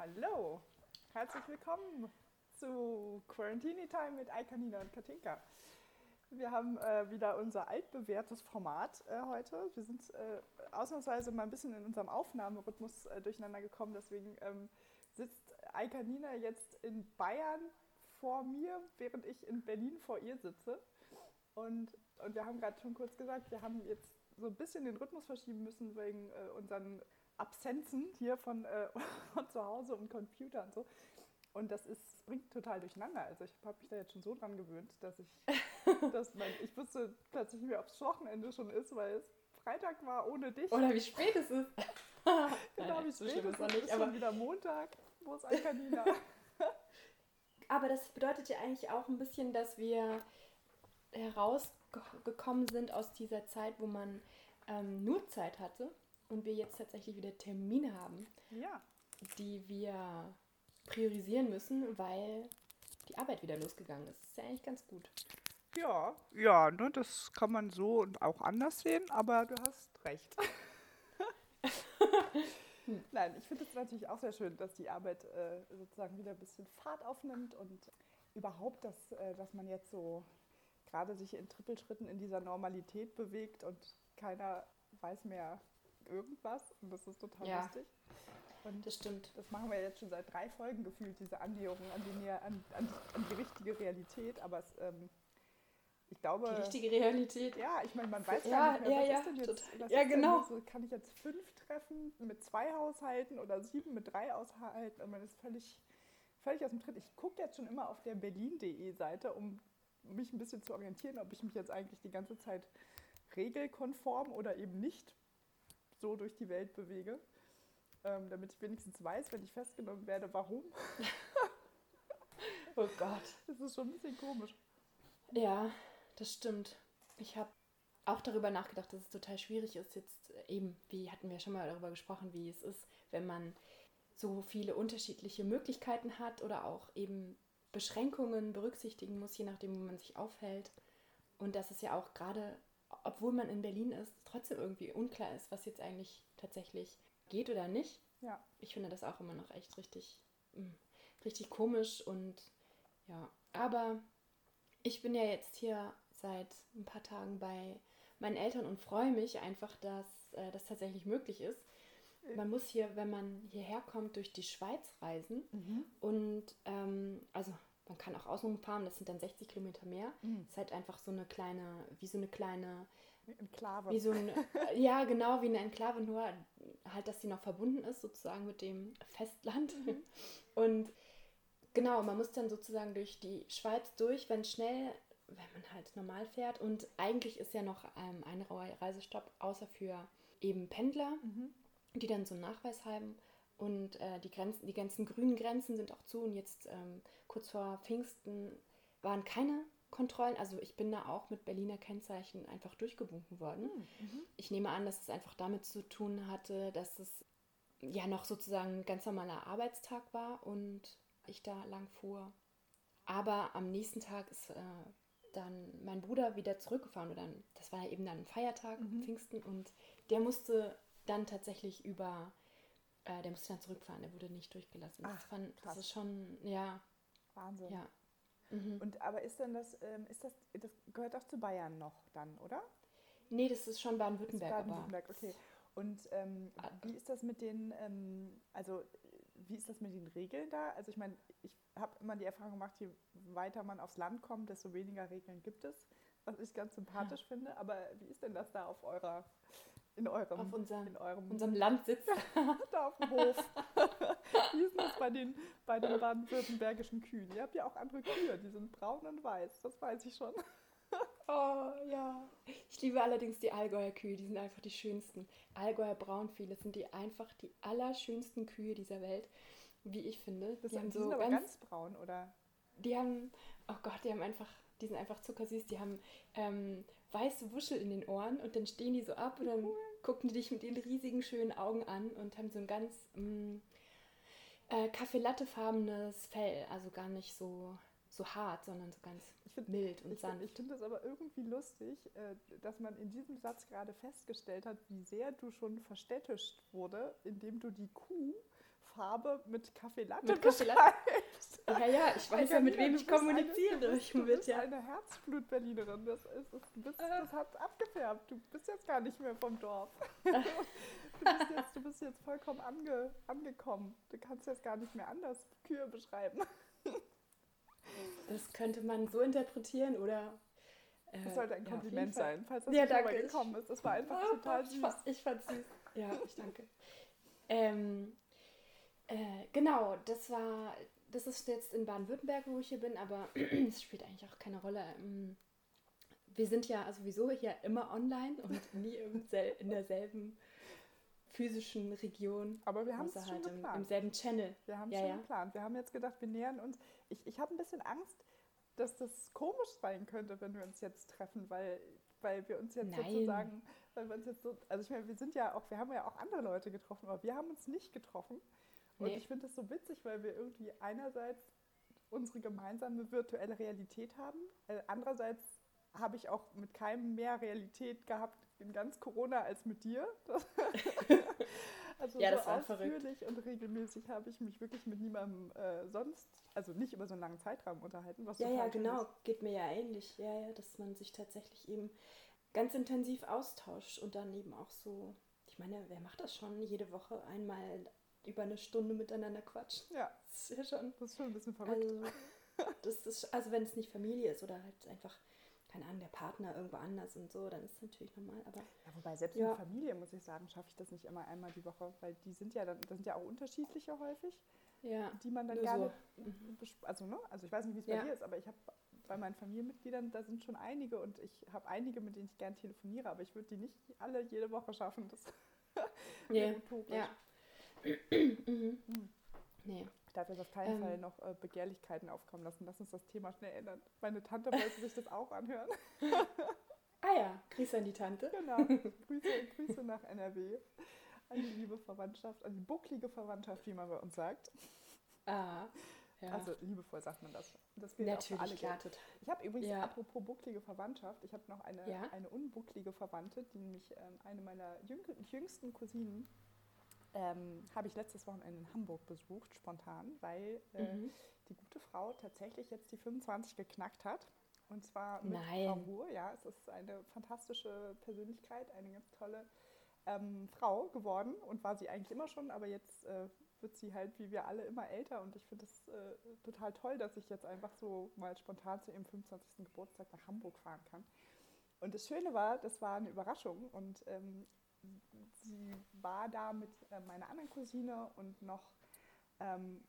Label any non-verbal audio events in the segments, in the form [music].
Hallo, herzlich willkommen zu Quarantini Time mit Aikanina und Katinka. Wir haben äh, wieder unser altbewährtes Format äh, heute. Wir sind äh, ausnahmsweise mal ein bisschen in unserem Aufnahmerhythmus äh, durcheinander gekommen. Deswegen ähm, sitzt Aikanina jetzt in Bayern vor mir, während ich in Berlin vor ihr sitze. Und, und wir haben gerade schon kurz gesagt, wir haben jetzt so ein bisschen den Rhythmus verschieben müssen wegen äh, unseren Absenzen hier von, äh, [laughs] von zu Hause und Computer und so. Und das ist, bringt total durcheinander. Also ich habe mich da jetzt schon so dran gewöhnt, dass ich, [laughs] [laughs] dass mein, ich wusste plötzlich nicht mehr, ob es Wochenende schon ist, weil es Freitag war ohne dich. Oder wie spät es ist. [laughs] genau, wie spät es ist. Es ist schon wieder Montag. Wo ist Alkanina? [laughs] aber das bedeutet ja eigentlich auch ein bisschen, dass wir herausgekommen sind aus dieser Zeit, wo man ähm, nur Zeit hatte und wir jetzt tatsächlich wieder Termine haben, ja. die wir priorisieren müssen, weil die Arbeit wieder losgegangen ist. Das ist ja eigentlich ganz gut. Ja, ja, ne, das kann man so und auch anders sehen, aber du hast recht. [laughs] Nein, ich finde es natürlich auch sehr schön, dass die Arbeit äh, sozusagen wieder ein bisschen Fahrt aufnimmt und überhaupt, dass, äh, dass man jetzt so gerade sich in Trippelschritten in dieser Normalität bewegt und keiner weiß mehr, irgendwas und das ist total ja. lustig. Und das stimmt. Das machen wir jetzt schon seit drei Folgen gefühlt, diese Annäherung an die, an, an, an die richtige Realität. Aber es, ähm, ich glaube. Die richtige Realität? Ja, ich meine, man weiß ja, gar nicht mehr, ja, was ja, ist denn jetzt. Was ja, genau. So, kann ich jetzt fünf treffen mit zwei Haushalten oder sieben mit drei Haushalten? Und man ist völlig, völlig aus dem Tritt. Ich gucke jetzt schon immer auf der berlin.de Seite, um mich ein bisschen zu orientieren, ob ich mich jetzt eigentlich die ganze Zeit regelkonform oder eben nicht so durch die Welt bewege, ähm, damit ich wenigstens weiß, wenn ich festgenommen werde, warum. [laughs] oh Gott. Das ist schon ein bisschen komisch. Ja, das stimmt. Ich habe auch darüber nachgedacht, dass es total schwierig ist, jetzt eben, wie hatten wir schon mal darüber gesprochen, wie es ist, wenn man so viele unterschiedliche Möglichkeiten hat oder auch eben Beschränkungen berücksichtigen muss, je nachdem, wo man sich aufhält. Und dass es ja auch gerade obwohl man in Berlin ist, trotzdem irgendwie unklar ist, was jetzt eigentlich tatsächlich geht oder nicht. Ja. Ich finde das auch immer noch echt richtig, mm, richtig komisch und ja. Aber ich bin ja jetzt hier seit ein paar Tagen bei meinen Eltern und freue mich einfach, dass äh, das tatsächlich möglich ist. Man muss hier, wenn man hierher kommt, durch die Schweiz reisen. Mhm. Und ähm, also man kann auch außen fahren, das sind dann 60 Kilometer mehr. Mhm. Das ist halt einfach so eine kleine, wie so eine kleine Enklave. Wie so ein, ja, genau, wie eine Enklave, nur halt, dass sie noch verbunden ist, sozusagen mit dem Festland. Mhm. Und genau, man muss dann sozusagen durch die Schweiz durch, wenn schnell, wenn man halt normal fährt. Und eigentlich ist ja noch ähm, ein Reisestopp, außer für eben Pendler, mhm. die dann so einen Nachweis haben. Und äh, die, Grenzen, die ganzen grünen Grenzen sind auch zu. Und jetzt ähm, kurz vor Pfingsten waren keine Kontrollen. Also ich bin da auch mit Berliner Kennzeichen einfach durchgewunken worden. Hm, mhm. Ich nehme an, dass es einfach damit zu tun hatte, dass es ja noch sozusagen ein ganz normaler Arbeitstag war und ich da lang fuhr. Aber am nächsten Tag ist äh, dann mein Bruder wieder zurückgefahren. Oder das war ja eben dann ein Feiertag, mhm. Pfingsten. Und der musste dann tatsächlich über äh, der musste dann zurückfahren, der wurde nicht durchgelassen. Ach, das, fand, das ist schon, ja. Wahnsinn. Ja. Mhm. Und aber ist denn das, ähm, ist das, das gehört auch zu Bayern noch dann, oder? Nee, das ist schon Baden-Württemberg. Baden-Württemberg, okay. Und ähm, ah. wie ist das mit den, ähm, also wie ist das mit den Regeln da? Also ich meine, ich habe immer die Erfahrung gemacht, je weiter man aufs Land kommt, desto weniger Regeln gibt es, was ich ganz sympathisch ja. finde. Aber wie ist denn das da auf eurer in eurem, auf unser, in eurem unserem Landsitz. [laughs] da auf dem Hof. [laughs] Wie ist das bei den, bei den baden-württembergischen Kühen? Ihr habt ja auch andere Kühe, die sind braun und weiß, das weiß ich schon. Oh ja. Ich liebe allerdings die Allgäuer Kühe, die sind einfach die schönsten. Allgäuer Braunvieh, das sind die einfach die allerschönsten Kühe dieser Welt, wie ich finde. Das die, sind, so sind aber ganz, ganz braun, oder? Die haben, oh Gott, die haben einfach die sind einfach zuckersüß. Die haben ähm, weiße Wuschel in den Ohren und dann stehen die so ab und dann gucken die dich mit ihren riesigen, schönen Augen an und haben so ein ganz mh, äh, Kaffeelattefarbenes Fell. Also gar nicht so, so hart, sondern so ganz find, mild und ich sanft. Find, ich finde es aber irgendwie lustig, äh, dass man in diesem Satz gerade festgestellt hat, wie sehr du schon verstädtischt wurde, indem du die Kuhfarbe mit Kaffee Latte Mit Kaffee Latte. Ja, ja, ich weiß ja, mit wem ich kommuniziere. Eine, du bist, du bist ja. eine Herzblut-Berlinerin. Das, ist, das, du bist, das hat abgefärbt. Du bist jetzt gar nicht mehr vom Dorf. [laughs] du, bist jetzt, du bist jetzt vollkommen ange, angekommen. Du kannst jetzt gar nicht mehr anders Kühe beschreiben. Das könnte man so interpretieren oder. Äh, Das sollte ein ja, Kompliment sein, falls das Ja, danke. gekommen ist. Das war einfach Oh, total ich süß. fand- Ich fand's süß. Ja, ich danke. ähm, äh, genau, das war, das ist jetzt in Baden-Württemberg, wo ich hier bin, aber [clears throat] es spielt eigentlich auch keine Rolle. Ähm, Wir sind ja sowieso hier immer online und [laughs] nie in derselben physischen Region. Aber wir haben es außer schon halt im, geplant. im selben Channel. Wir haben es Ja, schon ja. geplant. Wir haben jetzt gedacht, wir nähern uns. Ich, ich habe ein bisschen Angst, dass das komisch sein könnte, wenn wir uns jetzt treffen, weil, weil wir uns jetzt Nein. sozusagen, weil wir uns jetzt so, also ich meine, wir sind ja auch, wir haben ja auch andere Leute getroffen, aber wir haben uns nicht getroffen. Und Nee. ich finde das so witzig, weil wir irgendwie einerseits unsere gemeinsame virtuelle Realität haben, äh, andererseits habe ich auch mit keinem mehr Realität gehabt in ganz Corona als mit dir. [laughs] also Ja, so das war verrückt. ausführlich und regelmäßig habe ich mich wirklich mit niemandem äh, sonst, also nicht über so einen langen Zeitraum unterhalten. Was Ja, ja, genau. ist. Geht mir ja ähnlich. Ja, ja, dass man sich tatsächlich eben ganz intensiv austauscht und dann eben auch so, ich meine, wer macht das schon? Jede Woche einmal über eine Stunde miteinander quatschen. Ja, Das ist ja schon. das ist schon ein bisschen verrückt. Also, das ist, also wenn es nicht Familie ist oder halt einfach, keine Ahnung, der Partner irgendwo anders und so, dann ist es natürlich normal. Aber Ja, wobei selbst Ja. in Familie, muss ich sagen, schaffe ich das nicht immer einmal die Woche, weil die sind ja dann, das sind ja auch unterschiedliche häufig, ja. die man dann Nur gerne, so. Mhm. besp- also ne, also ich weiß nicht, wie es bei dir ist, aber ich habe bei meinen Familienmitgliedern, da sind schon einige und ich habe einige, mit denen ich gern telefoniere, aber ich würde die nicht alle jede Woche schaffen. Das [laughs] wäre Nee. utopisch. Ja. mhm. Hm. Nee. Ich darf jetzt auf keinen Ähm. Fall noch äh, Begehrlichkeiten aufkommen lassen. Lass uns das Thema schnell ändern. Meine Tante wollte sich das auch anhören. [laughs] Ah ja, Grüße an die Tante. Genau. Grüße, Grüße nach NRW. An die liebe Verwandtschaft, an die bucklige Verwandtschaft, wie man bei uns sagt. Ah. Ja. Also liebevoll sagt man das. Das gilt auch für alle. Natürlich, klar, total. Ich habe übrigens, Ja. apropos bucklige Verwandtschaft, ich habe noch eine, Ja? eine unbucklige Verwandte, die nämlich ähm, eine meiner jüng jüngsten Cousinen ähm, habe ich letztes Wochenende in Hamburg besucht, spontan, weil äh, Mhm. die gute Frau tatsächlich jetzt die 25 geknackt hat. Und zwar mit Nein. Frau Ruhr. Ja, es ist eine fantastische Persönlichkeit, eine ganz tolle ähm, Frau geworden und war sie eigentlich immer schon, aber jetzt äh, wird sie halt wie wir alle immer älter und ich finde es äh, total toll, dass ich jetzt einfach so mal spontan zu ihrem 25. Geburtstag nach Hamburg fahren kann. Und das Schöne war, das war eine Überraschung und ähm, sie war da mit äh, meiner anderen Cousine und noch ähm,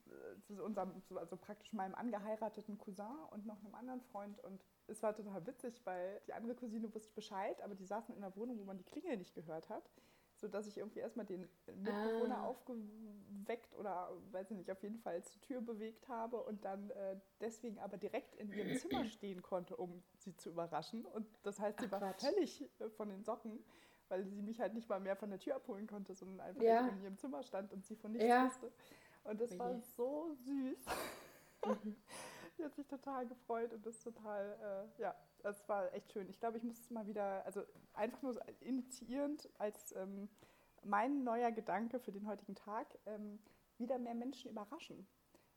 zu unserem, also praktisch meinem angeheirateten Cousin und noch einem anderen Freund. Und es war total witzig, weil die andere Cousine wusste Bescheid, aber die saßen in einer Wohnung, wo man die Klingel nicht gehört hat. Sodass ich irgendwie erstmal den Mitbewohner Ah. aufgeweckt oder, weiß ich nicht, auf jeden Fall zur Tür bewegt habe und dann äh, deswegen aber direkt in ihrem Zimmer [clears throat] stehen konnte, um sie zu überraschen. Und das heißt, sie Ach, war Quatsch. völlig äh, von den Socken, weil sie mich halt nicht mal mehr von der Tür abholen konnte, sondern einfach Ja. in ihrem Zimmer stand und sie von nichts Ja. wusste. Und das war so süß. Mhm. [laughs] Die hat sich total gefreut und das total, äh, ja, das war echt schön. Ich glaube, ich muss es mal wieder, also einfach nur so initiierend als ähm, mein neuer Gedanke für den heutigen Tag, ähm, wieder mehr Menschen überraschen.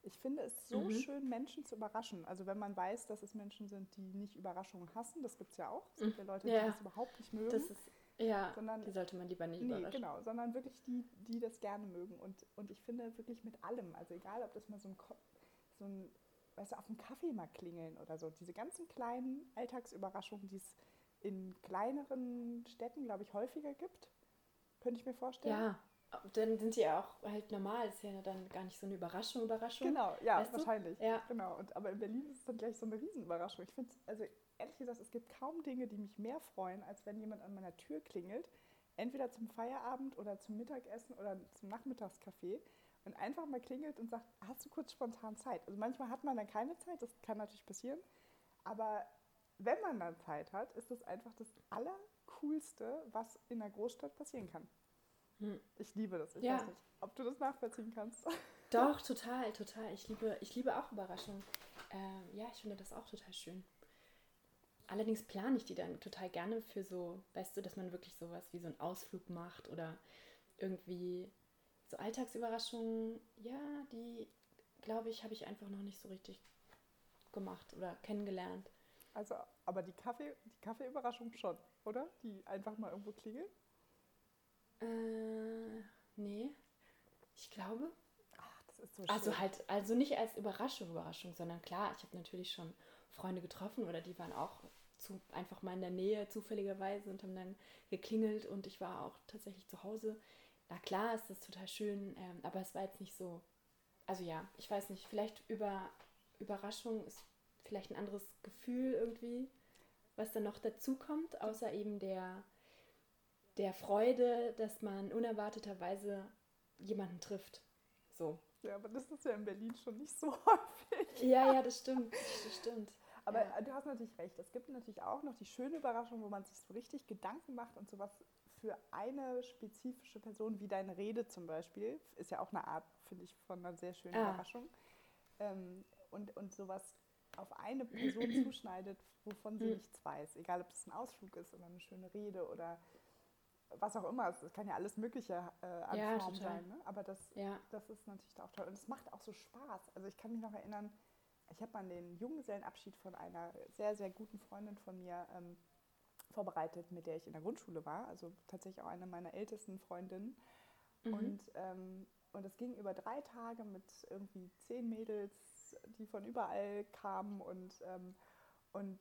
Ich finde es so Mhm. schön, Menschen zu überraschen. Also wenn man weiß, dass es Menschen sind, die nicht Überraschungen hassen, das gibt es ja auch. Es gibt ja Leute, die Ja. das überhaupt nicht mögen. Das ist, ja, Sondern- die sollte man lieber nicht Nee, überraschen. genau, sondern wirklich die, die das gerne mögen. Und, und ich finde wirklich mit allem, also egal, ob das mal so ein, so ein weißt du, auf dem Kaffee mal klingeln oder so, diese ganzen kleinen Alltagsüberraschungen, die es in kleineren Städten, glaube ich, häufiger gibt, könnte ich mir vorstellen. Ja, dann sind die ja auch halt normal. Ist ja dann gar nicht so eine Überraschung, Überraschung. Genau, ja, Weißt du? wahrscheinlich. Ja. Genau. Und, aber in Berlin ist es dann gleich so eine Riesenüberraschung. Ich finde, also ehrlich gesagt, es gibt kaum Dinge, die mich mehr freuen, als wenn jemand an meiner Tür klingelt, entweder zum Feierabend oder zum Mittagessen oder zum Nachmittagskaffee und einfach mal klingelt und sagt, hast du kurz spontan Zeit? Also manchmal hat man dann keine Zeit, das kann natürlich passieren, aber wenn man dann Zeit hat, ist das einfach das Allercoolste, was in einer Großstadt passieren kann. Hm. Ich liebe das. Ich ja. weiß nicht, ob du das nachvollziehen kannst. Doch, total, total. Ich liebe, ich liebe auch Überraschungen. Ähm, ja, ich finde das auch total schön. Allerdings plane ich die dann total gerne für so, weißt du, dass man wirklich sowas wie so einen Ausflug macht oder irgendwie so Alltagsüberraschungen. Ja, die, glaube ich, habe ich einfach noch nicht so richtig gemacht oder kennengelernt. Also, aber die Kaffee, die Kaffeeüberraschung schon, oder? Die einfach mal irgendwo klingeln? Äh, nee. Ich glaube. Ach, das ist so schön. Also halt, also nicht als Überraschung, Überraschung, sondern klar, ich habe natürlich schon Freunde getroffen oder die waren auch zu, einfach mal in der Nähe zufälligerweise und haben dann geklingelt und ich war auch tatsächlich zu Hause. Na klar ist das total schön, ähm, aber es war jetzt nicht so. Also ja, ich weiß nicht, vielleicht über Überraschung ist vielleicht ein anderes Gefühl irgendwie, was dann noch dazu kommt, außer eben der, der Freude, dass man unerwarteterweise jemanden trifft. So. Ja, aber das ist ja in Berlin schon nicht so [laughs] häufig. Ja, ja, das stimmt. Das stimmt. Aber ja. du hast natürlich recht. Es gibt natürlich auch noch die schöne Überraschung, wo man sich so richtig Gedanken macht und sowas für eine spezifische Person, wie deine Rede zum Beispiel, ist ja auch eine Art, finde ich, von einer sehr schönen ah. Überraschung. Ähm, und, und sowas auf eine Person [clears throat] zuschneidet, wovon sie hm. nichts weiß. Egal, ob das ein Ausflug ist oder eine schöne Rede oder was auch immer. Es kann ja alles Mögliche äh, an ja, Form sein. Ne? Aber das, ja. das ist natürlich auch toll. Und es macht auch so Spaß. Also ich kann mich noch erinnern, ich habe mal den Junggesellenabschied von einer sehr, sehr guten Freundin von mir ähm, vorbereitet, mit der ich in der Grundschule war. Also tatsächlich auch eine meiner ältesten Freundinnen. Mhm. Und, ähm, und es ging über drei Tage mit irgendwie zehn Mädels, die von überall kamen. Und, ähm, und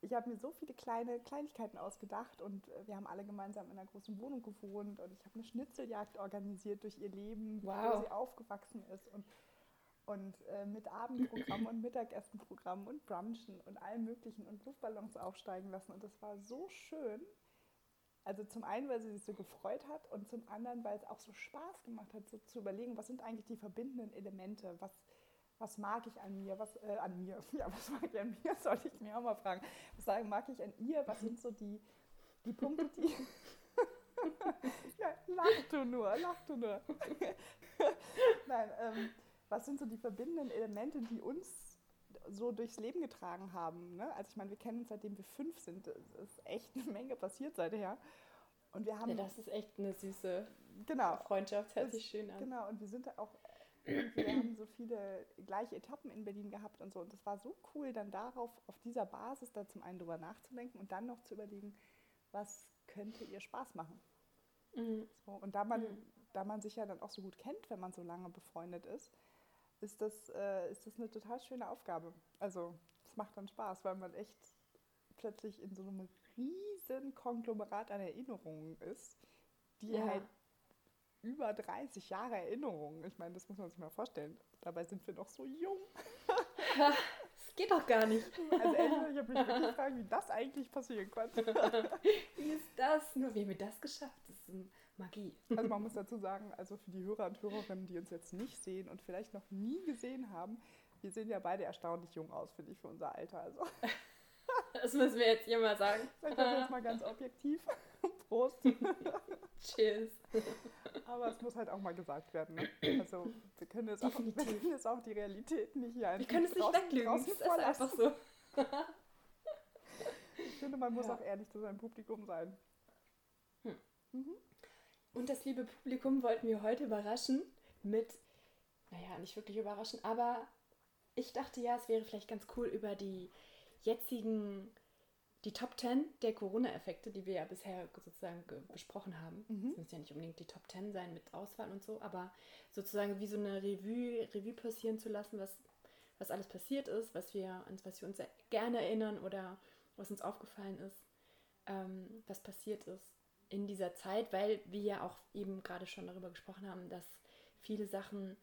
ich habe mir so viele kleine Kleinigkeiten ausgedacht und äh, wir haben alle gemeinsam in einer großen Wohnung gewohnt und ich habe eine Schnitzeljagd organisiert durch ihr Leben, wow. wo sie aufgewachsen ist und, und äh, mit Abendprogramm und Mittagessenprogramm und Brunchen und allem möglichen und Luftballons aufsteigen lassen und das war so schön. Also zum einen, weil sie sich so gefreut hat und zum anderen, weil es auch so Spaß gemacht hat, so zu überlegen, was sind eigentlich die verbindenden Elemente, was, was mag ich an mir, was äh, an mir, [laughs] ja, was mag ich an mir, [laughs] sollte ich mir auch mal fragen. Was sagen, mag ich an ihr, was sind so die, die Punkte, die. [laughs] ja, lach du nur, lach du nur. Nein, ähm, was sind so die verbindenden Elemente, die uns so durchs Leben getragen haben? Ne? Also ich meine, wir kennen uns seitdem wir fünf sind. Es ist echt eine Menge passiert seither. Und wir haben. Ja, das ist echt eine süße genau, Freundschaft, hört sich schön an. Genau, und wir sind auch wir haben so viele gleiche Etappen in Berlin gehabt und so. Und das war so cool, dann darauf, auf dieser Basis da zum einen drüber nachzudenken und dann noch zu überlegen, was könnte ihr Spaß machen. Mhm. So, und da man, mhm. da man sich ja dann auch so gut kennt, wenn man so lange befreundet ist, ist das, äh, ist das eine total schöne Aufgabe. Also es macht dann Spaß, weil man echt plötzlich in so einem riesen Konglomerat an Erinnerungen ist, die ja. halt über 30 Jahre Erinnerungen. Ich meine, das muss man sich mal vorstellen. Dabei sind wir noch so jung. [laughs] das geht doch gar nicht. Also ehrlich, ich habe mich [laughs] wirklich gefragt, wie das eigentlich passieren konnte. wie ist das? Nur wie haben wir das geschafft? Das ist Magie. Also man muss dazu sagen, also für die Hörer und Hörerinnen, die uns jetzt nicht sehen und vielleicht noch nie gesehen haben, wir sehen ja beide erstaunlich jung aus, finde ich, für unser Alter. Also. [laughs] Das müssen wir jetzt hier mal sagen. [laughs] Sag das jetzt mal ganz objektiv. [laughs] Prost. Cheers. Aber es muss halt auch mal gesagt werden. Ne? Also wir können, jetzt auch, jetzt auch die Realität nicht hier einfach Wir können es nicht weglügen, es ist einfach so. ich finde, man muss ja. auch ehrlich zu seinem Publikum sein. Hm. Mhm. Und das liebe Publikum wollten wir heute überraschen mit, naja, nicht wirklich überraschen, aber ich dachte ja, es wäre vielleicht ganz cool, über die jetzigen die Top 10 der Corona-Effekte, die wir ja bisher sozusagen besprochen haben. Mhm. Das müssen ja nicht unbedingt die Top 10 sein mit Auswahl und so, aber sozusagen wie so eine Revue, Revue passieren zu lassen, was, was alles passiert ist, was wir, an was wir uns gerne erinnern oder was uns aufgefallen ist, ähm, was passiert ist in dieser Zeit, weil wir ja auch eben gerade schon darüber gesprochen haben, dass viele Sachen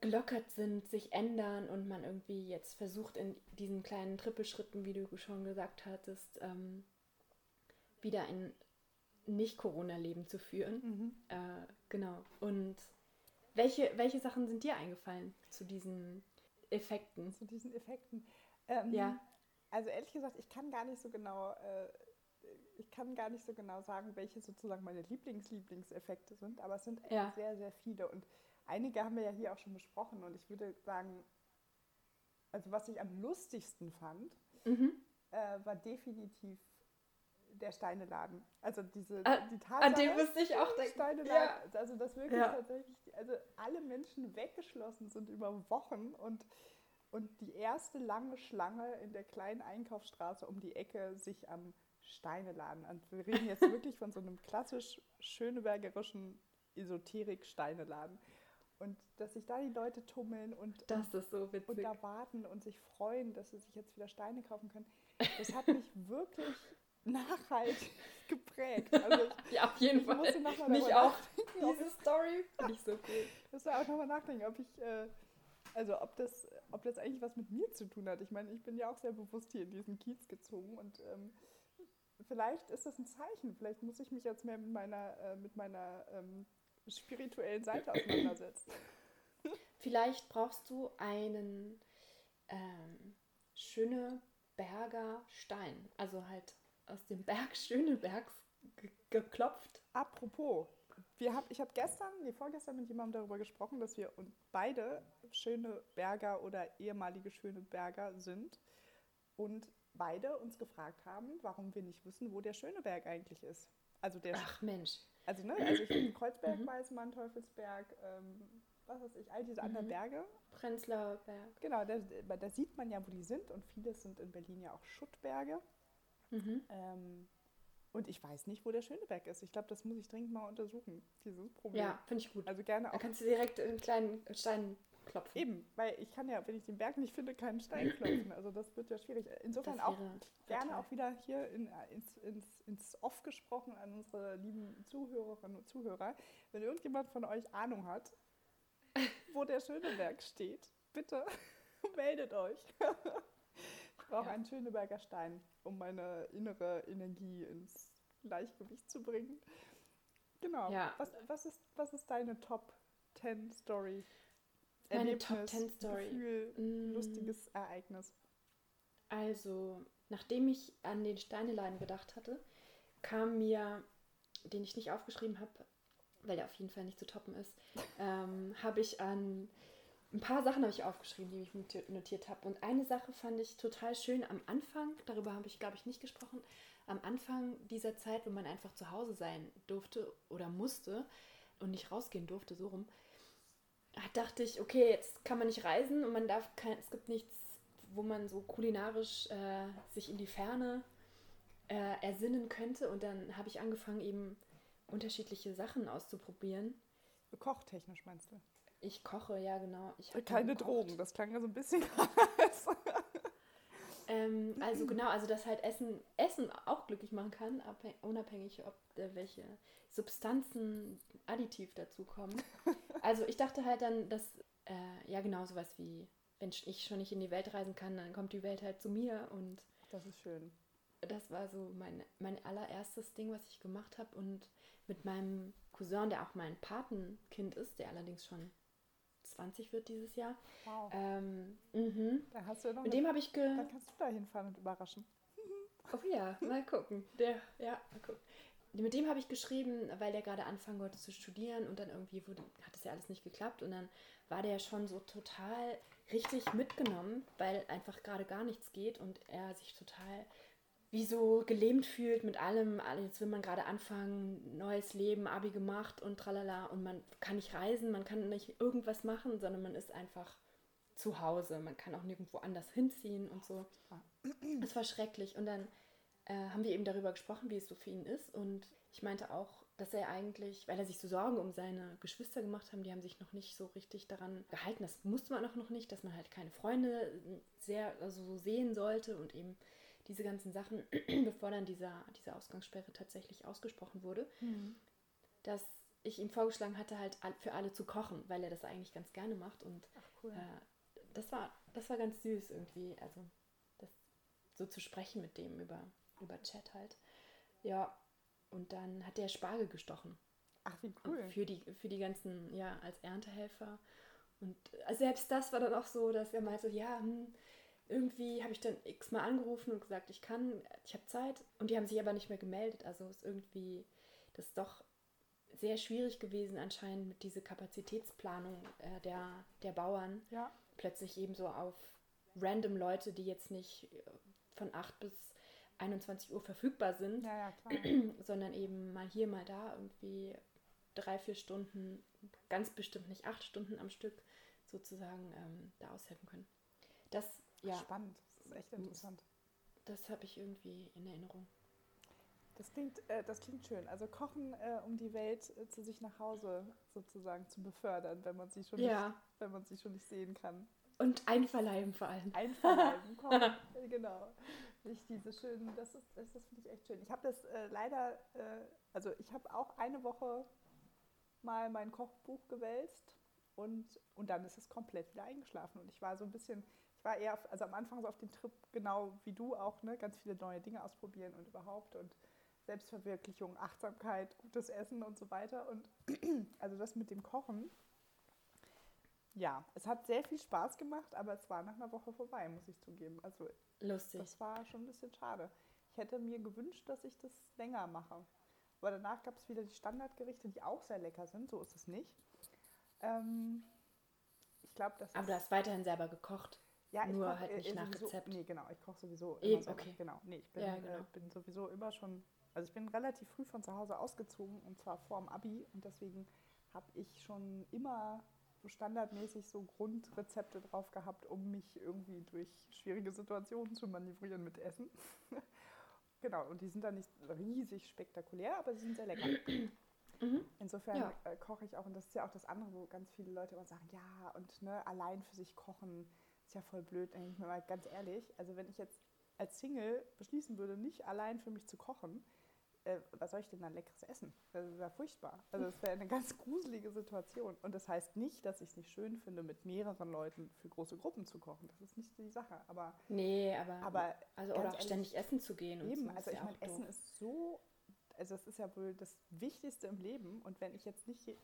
gelockert sind, sich ändern und man irgendwie jetzt versucht, in diesen kleinen Trippelschritten, wie du schon gesagt hattest, ähm, wieder ein Nicht-Corona-Leben zu führen. Mhm. Äh, genau. Und welche, welche Sachen sind dir eingefallen zu diesen Effekten? Zu diesen Effekten. Ähm, ja. Also ehrlich gesagt, ich kann gar nicht so genau, äh, ich kann gar nicht so genau sagen, welche sozusagen meine Lieblings-Lieblingseffekte sind, aber es sind ja. sehr, sehr viele. Und einige haben wir ja hier auch schon besprochen. Und ich würde sagen, also was ich am lustigsten fand, mhm. äh, war definitiv der Steineladen. Also diese ah, die Tatsache, An dem müsste ich auch denken. Steineladen, ja. also dass wirklich ja. tatsächlich, also alle Menschen weggeschlossen sind über Wochen und und die erste lange Schlange in der kleinen Einkaufsstraße um die Ecke sich am Steineladen. Und wir reden jetzt wirklich von so einem klassisch schönebergerischen Esoterik-Steineladen. Und dass sich da die Leute tummeln und, das ist so witzig. und da warten und sich freuen, dass sie sich jetzt wieder Steine kaufen können, das hat mich [laughs] wirklich nachhaltig geprägt. Also ich, ja, auf jeden Fall. Musste noch mal Mich auch. Diese Story finde ich so cool. Ich musste auch nochmal nachdenken, ob ich, äh, also ob das, ob das eigentlich was mit mir zu tun hat. Ich meine, ich bin ja auch sehr bewusst hier in diesen Kiez gezogen und ähm, vielleicht ist das ein Zeichen. Vielleicht muss ich mich jetzt mehr mit meiner, äh, mit meiner ähm, spirituellen Seite auseinandersetzen. [clears throat] Vielleicht brauchst du einen ähm, Schöneberger Stein, also halt aus dem Berg Schönebergs geklopft. Apropos, wir hab, ich habe gestern, nee, vorgestern mit jemandem darüber gesprochen, dass wir beide schöne Berger oder ehemalige schöne Berger sind und beide uns gefragt haben, warum wir nicht wissen, wo der Schöneberg eigentlich ist. Also der Ach Mensch. Also, ne, also ich bin [clears throat] Kreuzberg, mhm. Weißmann, Teufelsberg, ähm, was weiß ich, all diese mhm. anderen Berge. Prenzlauer Berg. Genau, da, da, sieht man ja, wo die sind und viele sind in Berlin ja auch Schuttberge. Mhm. Ähm, und ich weiß nicht, wo der Schöneberg ist. Ich glaube, das muss ich dringend mal untersuchen, dieses Problem. Ja, finde ich gut. Also gerne auch. Da kannst du direkt einen kleinen Stein klopfen. Eben, weil ich kann ja, wenn ich den Berg nicht finde, keinen Stein klopfen. Also das wird ja schwierig. Insofern auch gerne auch wieder hier in, ins, ins, ins Off gesprochen an unsere lieben Zuhörerinnen und Zuhörer. Wenn irgendjemand von euch Ahnung hat, [laughs] wo der Schöneberg steht, bitte [laughs] meldet euch. ich brauche ja. einen Schöneberger Stein, um meine innere Energie ins Gleichgewicht zu bringen. Genau. Ja. Was, was, ist, was ist deine Top 10 Story? Meine Top 10 Story. Gefühl, mm. lustiges Ereignis. Also, nachdem ich an den Steinelein gedacht hatte, kam mir, den ich nicht aufgeschrieben habe, weil der auf jeden Fall nicht zu toppen ist, [laughs] ähm, habe ich an ein paar Sachen habe ich aufgeschrieben, die ich notiert, notiert habe. Und eine Sache fand ich total schön am Anfang, darüber habe ich, glaube ich, nicht gesprochen, am Anfang dieser Zeit, wo man einfach zu Hause sein durfte oder musste und nicht rausgehen durfte, so rum, dachte ich, okay, jetzt kann man nicht reisen und man darf kein, es gibt nichts, wo man so kulinarisch äh, sich in die Ferne äh, ersinnen könnte. Und dann habe ich angefangen, eben unterschiedliche Sachen auszuprobieren. Kochtechnisch meinst du? Ich koche, ja genau. Ich Keine Drogen, das klang ja so ein bisschen [laughs] ähm, also genau, also dass halt Essen, Essen auch glücklich machen kann, unabhängig, ob äh, welche Substanzen additiv dazukommen. [laughs] Also ich dachte halt dann, dass, äh, ja genau, sowas wie, wenn ich schon nicht in die Welt reisen kann, dann kommt die Welt halt zu mir und... Das ist schön. Das war so mein, mein allererstes Ding, was ich gemacht habe und mit meinem Cousin, der auch mein Patenkind ist, der allerdings schon 20 wird dieses Jahr. Wow. Ähm, mhm. Da hast du noch mit dem habe ich ge Dann kannst du da hinfahren und überraschen. [laughs] Oh ja, mal gucken. Der, ja, mal gucken. Mit dem habe ich geschrieben, weil der gerade anfangen wollte zu studieren und dann irgendwie wurde, hat es ja alles nicht geklappt und dann war der schon so total richtig mitgenommen, weil einfach gerade gar nichts geht und er sich total wie so gelähmt fühlt mit allem. Jetzt will man gerade anfangen, neues Leben, Abi gemacht und tralala. Und man kann nicht reisen, man kann nicht irgendwas machen, sondern man ist einfach zu Hause. Man kann auch nirgendwo anders hinziehen und so. Es war schrecklich. Und dann äh, haben wir eben darüber gesprochen, wie es so für ihn ist. Und ich meinte auch, dass er eigentlich, weil er sich so Sorgen um seine Geschwister gemacht haben, die haben sich noch nicht so richtig daran gehalten. Das musste man auch noch nicht, dass man halt keine Freunde sehr also so sehen sollte und eben diese ganzen Sachen, [clears throat] bevor dann dieser, diese Ausgangssperre tatsächlich ausgesprochen wurde, mhm. dass ich ihm vorgeschlagen hatte, halt für alle zu kochen, weil er das eigentlich ganz gerne macht. Und cool. äh, das, war, das war ganz süß irgendwie, also das, so zu sprechen mit dem über, über Chat halt. Ja, und dann hat der Spargel gestochen. Ach, wie cool. Und für die, für die ganzen, ja, als Erntehelfer. Und äh, selbst das war dann auch so, dass er meinte, ja, hm, irgendwie habe ich dann x-mal angerufen und gesagt, ich kann, ich habe Zeit. Und die haben sich aber nicht mehr gemeldet. Also ist irgendwie, das ist doch sehr schwierig gewesen anscheinend mit dieser Kapazitätsplanung äh, der, der Bauern. Ja. Plötzlich eben so auf random Leute, die jetzt nicht äh, von 8 bis 21 Uhr verfügbar sind, Ja, ja, [clears throat] sondern eben mal hier, mal da irgendwie drei, vier Stunden, ganz bestimmt nicht acht Stunden am Stück sozusagen ähm, da aushelfen können. Das, ja, Spannend. Das ist echt interessant. das habe ich irgendwie in Erinnerung. Das klingt, äh, das klingt schön. Also Kochen, äh, um die Welt äh, zu sich nach Hause sozusagen zu befördern, wenn man sie schon, Ja. nicht, wenn man sie schon nicht sehen kann. Und einverleiben vor allem. Einverleiben, [laughs] kochen. Genau. Nicht diese schönen, das ist, das, das finde ich echt schön. Ich habe das äh, leider, äh, also ich habe auch eine Woche mal mein Kochbuch gewälzt und, und dann ist es komplett wieder eingeschlafen. Und ich war so ein bisschen, war eher, also am Anfang so auf dem Trip, genau wie du auch, ne, ganz viele neue Dinge ausprobieren und überhaupt und Selbstverwirklichung, Achtsamkeit, gutes Essen und so weiter. Und [clears throat] also das mit dem Kochen, ja, es hat sehr viel Spaß gemacht, aber es war nach einer Woche vorbei, muss ich zugeben. Also Lustig. das war schon ein bisschen schade. Ich hätte mir gewünscht, dass ich das länger mache. Aber danach gab es wieder die Standardgerichte, die auch sehr lecker sind. So ist es nicht. Ähm, ich glaube, das Aber du hast weiterhin selber gekocht. Ja, ich nur koch, halt äh, nicht äh, nach sowieso, Rezept. Nee, genau, ich koche sowieso Eben, immer okay. Genau, nee, ich bin, Ja, genau. äh, bin sowieso immer schon, also ich bin relativ früh von zu Hause ausgezogen und zwar vor dem Abi und deswegen habe ich schon immer so standardmäßig so Grundrezepte drauf gehabt, um mich irgendwie durch schwierige Situationen zu manövrieren mit Essen. [laughs] genau, und die sind dann nicht riesig spektakulär, aber sie sind sehr lecker. Mhm. Insofern Ja. äh, koche ich auch, und das ist ja auch das andere, wo ganz viele Leute immer sagen, ja, und ne, allein für sich kochen ist ja voll blöd. Denke ich mir mal ganz ehrlich, also wenn ich jetzt als Single beschließen würde, nicht allein für mich zu kochen, äh, was soll ich denn dann leckeres essen? Das wäre furchtbar. Also das wäre eine ganz gruselige Situation. Und das heißt nicht, dass ich es nicht schön finde, mit mehreren Leuten für große Gruppen zu kochen. Das ist nicht die Sache. Aber, Nee, aber, aber also oder auch ehrlich, ständig essen zu gehen und Eben, so. also ich ja meine, Essen doof. ist so, also es ist ja wohl das Wichtigste im Leben und wenn ich jetzt nicht je-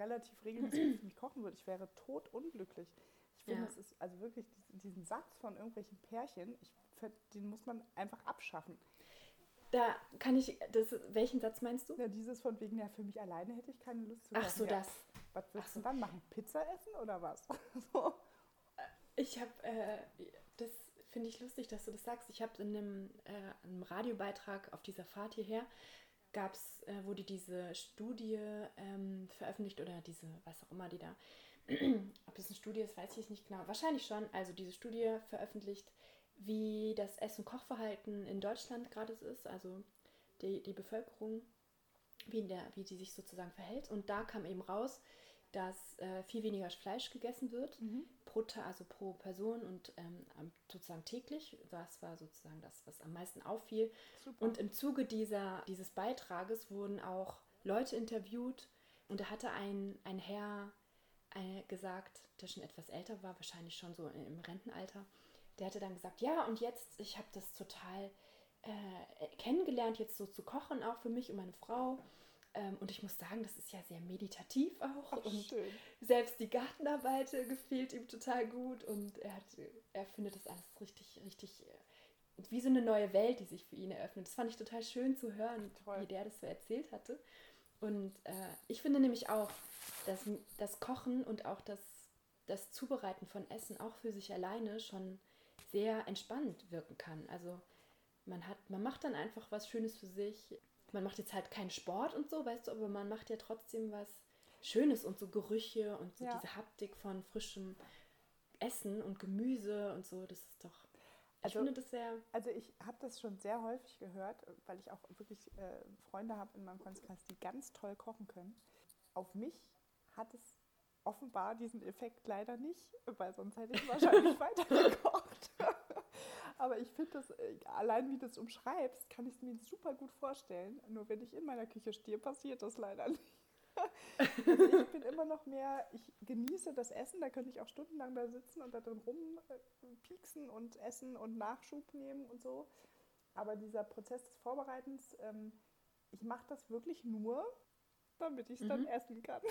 relativ regelmäßig mich kochen würde, ich wäre tot unglücklich. Ich finde, Ja. das ist also wirklich diesen, Satz von irgendwelchen Pärchen, ich, den muss man einfach abschaffen. Da kann ich, das, welchen Satz meinst du? Ja, dieses von wegen, ja, für mich alleine hätte ich keine Lust zu Ach so, ja, das. Was willst du so. dann machen? Pizza essen oder was? [laughs] so. Ich habe, äh, das finde ich lustig, dass du das sagst. Ich habe in einem, äh, einem Radiobeitrag auf dieser Fahrt hierher, gab's, äh, wurde diese Studie ähm, veröffentlicht oder diese, was auch immer die da, ob es eine Studie ist, weiß ich nicht genau. Wahrscheinlich schon. Also diese Studie veröffentlicht, wie das Ess- und Kochverhalten in Deutschland gerade ist, also die, die Bevölkerung, wie, der, wie die sich sozusagen verhält. Und da kam eben raus, dass äh, viel weniger Fleisch gegessen wird Mhm. pro, also pro Person und ähm, sozusagen täglich. Das war sozusagen das, was am meisten auffiel. Super. Und im Zuge dieser, dieses Beitrages wurden auch Leute interviewt und da hatte ein, ein Herr äh, gesagt, der schon etwas älter war, wahrscheinlich schon so im Rentenalter, der hatte dann gesagt, ja und jetzt, ich habe das total äh, kennengelernt, jetzt so zu kochen, auch für mich und meine Frau. Ähm, und ich muss sagen, das ist ja sehr meditativ auch. Ach, und schön. selbst die Gartenarbeit äh, gefiel ihm total gut und er, hat, er findet das alles richtig, richtig äh, wie so eine neue Welt, die sich für ihn eröffnet. Das fand ich total schön zu hören, Toll. wie der das so erzählt hatte. Und äh, ich finde nämlich auch, dass das Kochen und auch das, das Zubereiten von Essen auch für sich alleine schon sehr entspannend wirken kann. Also man hat, man macht dann einfach was Schönes für sich. Man macht jetzt halt keinen Sport und so, weißt du, aber man macht ja trotzdem was Schönes und so Gerüche und so Ja. diese Haptik von frischem Essen und Gemüse und so, das ist doch. Ich Also- finde das sehr. Also ich habe das schon sehr häufig gehört, weil ich auch wirklich äh, Freunde habe in meinem Freundeskreis, die ganz toll kochen können. Auf mich hat es offenbar diesen Effekt leider nicht, weil sonst hätte ich wahrscheinlich [laughs] weitergekocht. [laughs] Aber ich finde das, äh, allein wie du es umschreibst, kann ich es mir super gut vorstellen. Nur wenn ich in meiner Küche stehe, passiert das leider nicht. Also ich bin immer noch mehr, ich genieße das Essen, da könnte ich auch stundenlang da sitzen und da drin rumpieksen und essen und Nachschub nehmen und so. Aber dieser Prozess des Vorbereitens, ähm, ich mache das wirklich nur, damit ich es dann Mhm. essen kann.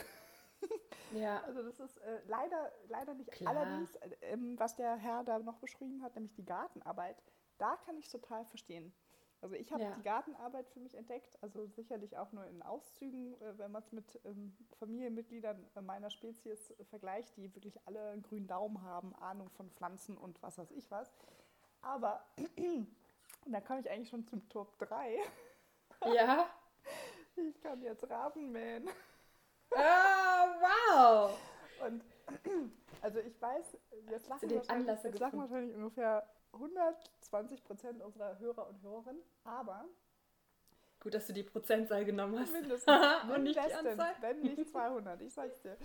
Ja. [laughs] Also das ist äh, leider, leider nicht. Klar. Allerdings, äh, ähm, was der Herr da noch beschrieben hat, nämlich die Gartenarbeit, da kann ich total verstehen. Also ich habe ja. die Gartenarbeit für mich entdeckt, also sicherlich auch nur in Auszügen, äh, wenn man es mit ähm, Familienmitgliedern meiner Spezies äh, vergleicht, die wirklich alle einen grünen Daumen haben, Ahnung von Pflanzen und was weiß ich was. Aber [clears throat] da komme ich eigentlich schon zum Top 3. [laughs] Ja. Ich kann jetzt Rasen mähen. Ah, wow! Und [clears throat] also ich weiß, jetzt lachen, wahrscheinlich, jetzt lachen wahrscheinlich ungefähr 120 Prozent unserer Hörer und Hörerinnen, aber Gut, dass du die Prozentzahl genommen hast. Mindestens. [laughs] und nicht mindestens, wenn nicht [laughs] 200, ich sag's dir.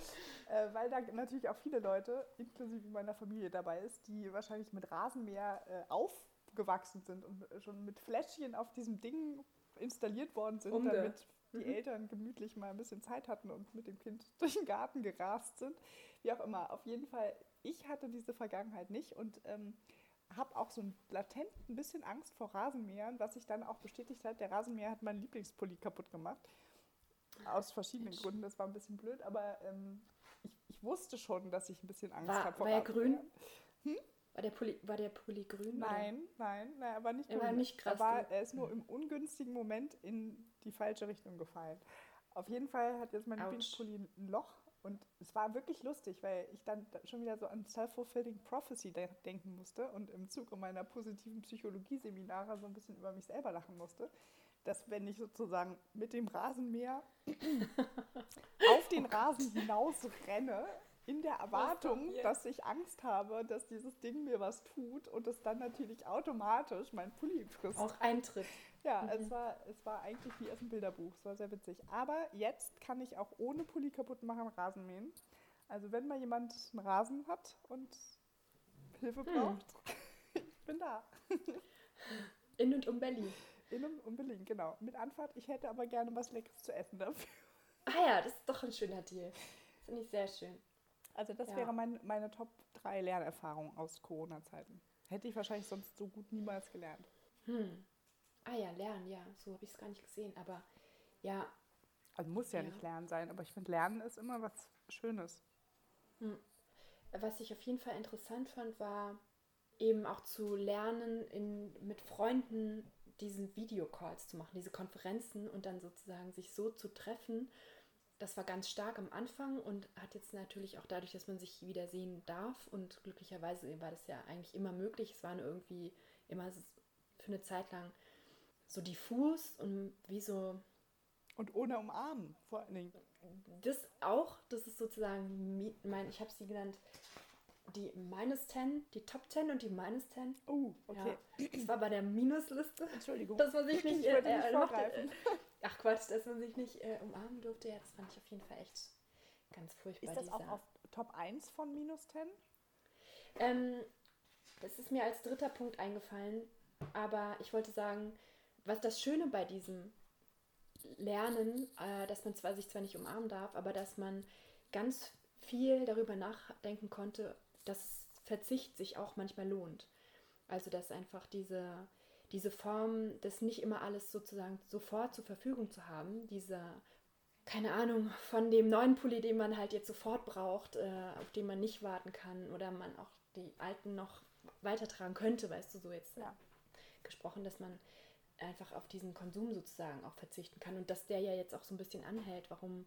Äh, weil da natürlich auch viele Leute, inklusive meiner Familie, dabei ist, die wahrscheinlich mit Rasenmäher äh, aufgewachsen sind und schon mit Fläschchen auf diesem Ding installiert worden sind, Umge. damit die mhm. Eltern gemütlich mal ein bisschen Zeit hatten und mit dem Kind [laughs] durch den Garten gerast sind. Wie auch immer. Auf jeden Fall, ich hatte diese Vergangenheit nicht und ähm, habe auch so ein latent ein bisschen Angst vor Rasenmähern, was sich dann auch bestätigt hat. Der Rasenmäher hat meinen Lieblingspulli kaputt gemacht. Aus verschiedenen Gründen. Das war ein bisschen blöd, aber ähm, ich, ich, wusste schon, dass ich ein bisschen Angst habe vor War er grün? Hm? War der, Pulli, war der Pulli grün? Nein, oder? nein, nein, er war nicht grün. Er war nicht krass. Er, war, er ist nur im ungünstigen Moment in die falsche Richtung gefallen. Auf jeden Fall hat jetzt mein Lieblingspulli ein Loch und es war wirklich lustig, weil ich dann schon wieder so an Self-Fulfilling Prophecy de denken musste und im Zuge meiner positiven Psychologie-Seminare so ein bisschen über mich selber lachen musste, dass wenn ich sozusagen mit dem Rasenmäher [laughs] auf den Rasen hinaus renne, in der Erwartung, dass ich Angst habe, dass dieses Ding mir was tut und es dann natürlich automatisch mein Pulli frisst. Auch eintritt. Ja, mhm. es, war, es war eigentlich wie aus dem Bilderbuch. Es war sehr witzig. Aber jetzt kann ich auch ohne Pulli kaputt machen Rasen mähen. Also wenn mal jemand einen Rasen hat und Hilfe hm. braucht, hm. [laughs] ich bin da. In und um Berlin. In und um Berlin, genau. Mit Anfahrt, ich hätte aber gerne was Leckeres zu essen dafür. Ah ja, das ist doch ein schöner Deal. Finde ich sehr schön. Also das ja. wäre mein, meine Top 3 Lernerfahrungen aus Corona-Zeiten. Hätte ich wahrscheinlich sonst so gut niemals gelernt. Hm. Ah ja, lernen, ja. So habe ich es gar nicht gesehen. Aber ja. Also muss ja, ja. nicht Lernen sein, aber ich finde, Lernen ist immer was Schönes. Hm. Was ich auf jeden Fall interessant fand, war eben auch zu lernen, in, mit Freunden diesen Videocalls zu machen, diese Konferenzen und dann sozusagen sich so zu treffen. Das war ganz stark am Anfang und hat jetzt natürlich auch dadurch, dass man sich wieder sehen darf und glücklicherweise war das ja eigentlich immer möglich. Es waren irgendwie immer für eine Zeit lang so diffus und wie so. Und ohne Umarmen vor allen Dingen. Das auch, das ist sozusagen mein, ich habe sie genannt, die Minus 10, die Top 10 und die Minus 10. Oh, okay. Ja, das war bei der Minusliste. Entschuldigung. Dass man sich nicht, ich äh, nicht äh, machte, Ach Quatsch, dass man sich nicht äh, umarmen durfte. Ja, das fand ich auf jeden Fall echt ganz furchtbar. Ist das dieser. auch auf Top 1 von Minus 10? Ähm, das ist mir als dritter Punkt eingefallen. Aber ich wollte sagen, was das Schöne bei diesem Lernen, äh, dass man zwar sich zwar nicht umarmen darf, aber dass man ganz viel darüber nachdenken konnte, dass Verzicht sich auch manchmal lohnt. Also dass einfach diese, diese Form, das nicht immer alles sozusagen sofort zur Verfügung zu haben, diese, keine Ahnung, von dem neuen Pulli, den man halt jetzt sofort braucht, äh, auf den man nicht warten kann oder man auch die alten noch weitertragen könnte, weißt du, so jetzt ja. gesprochen, dass man einfach auf diesen Konsum sozusagen auch verzichten kann und dass der ja jetzt auch so ein bisschen anhält, warum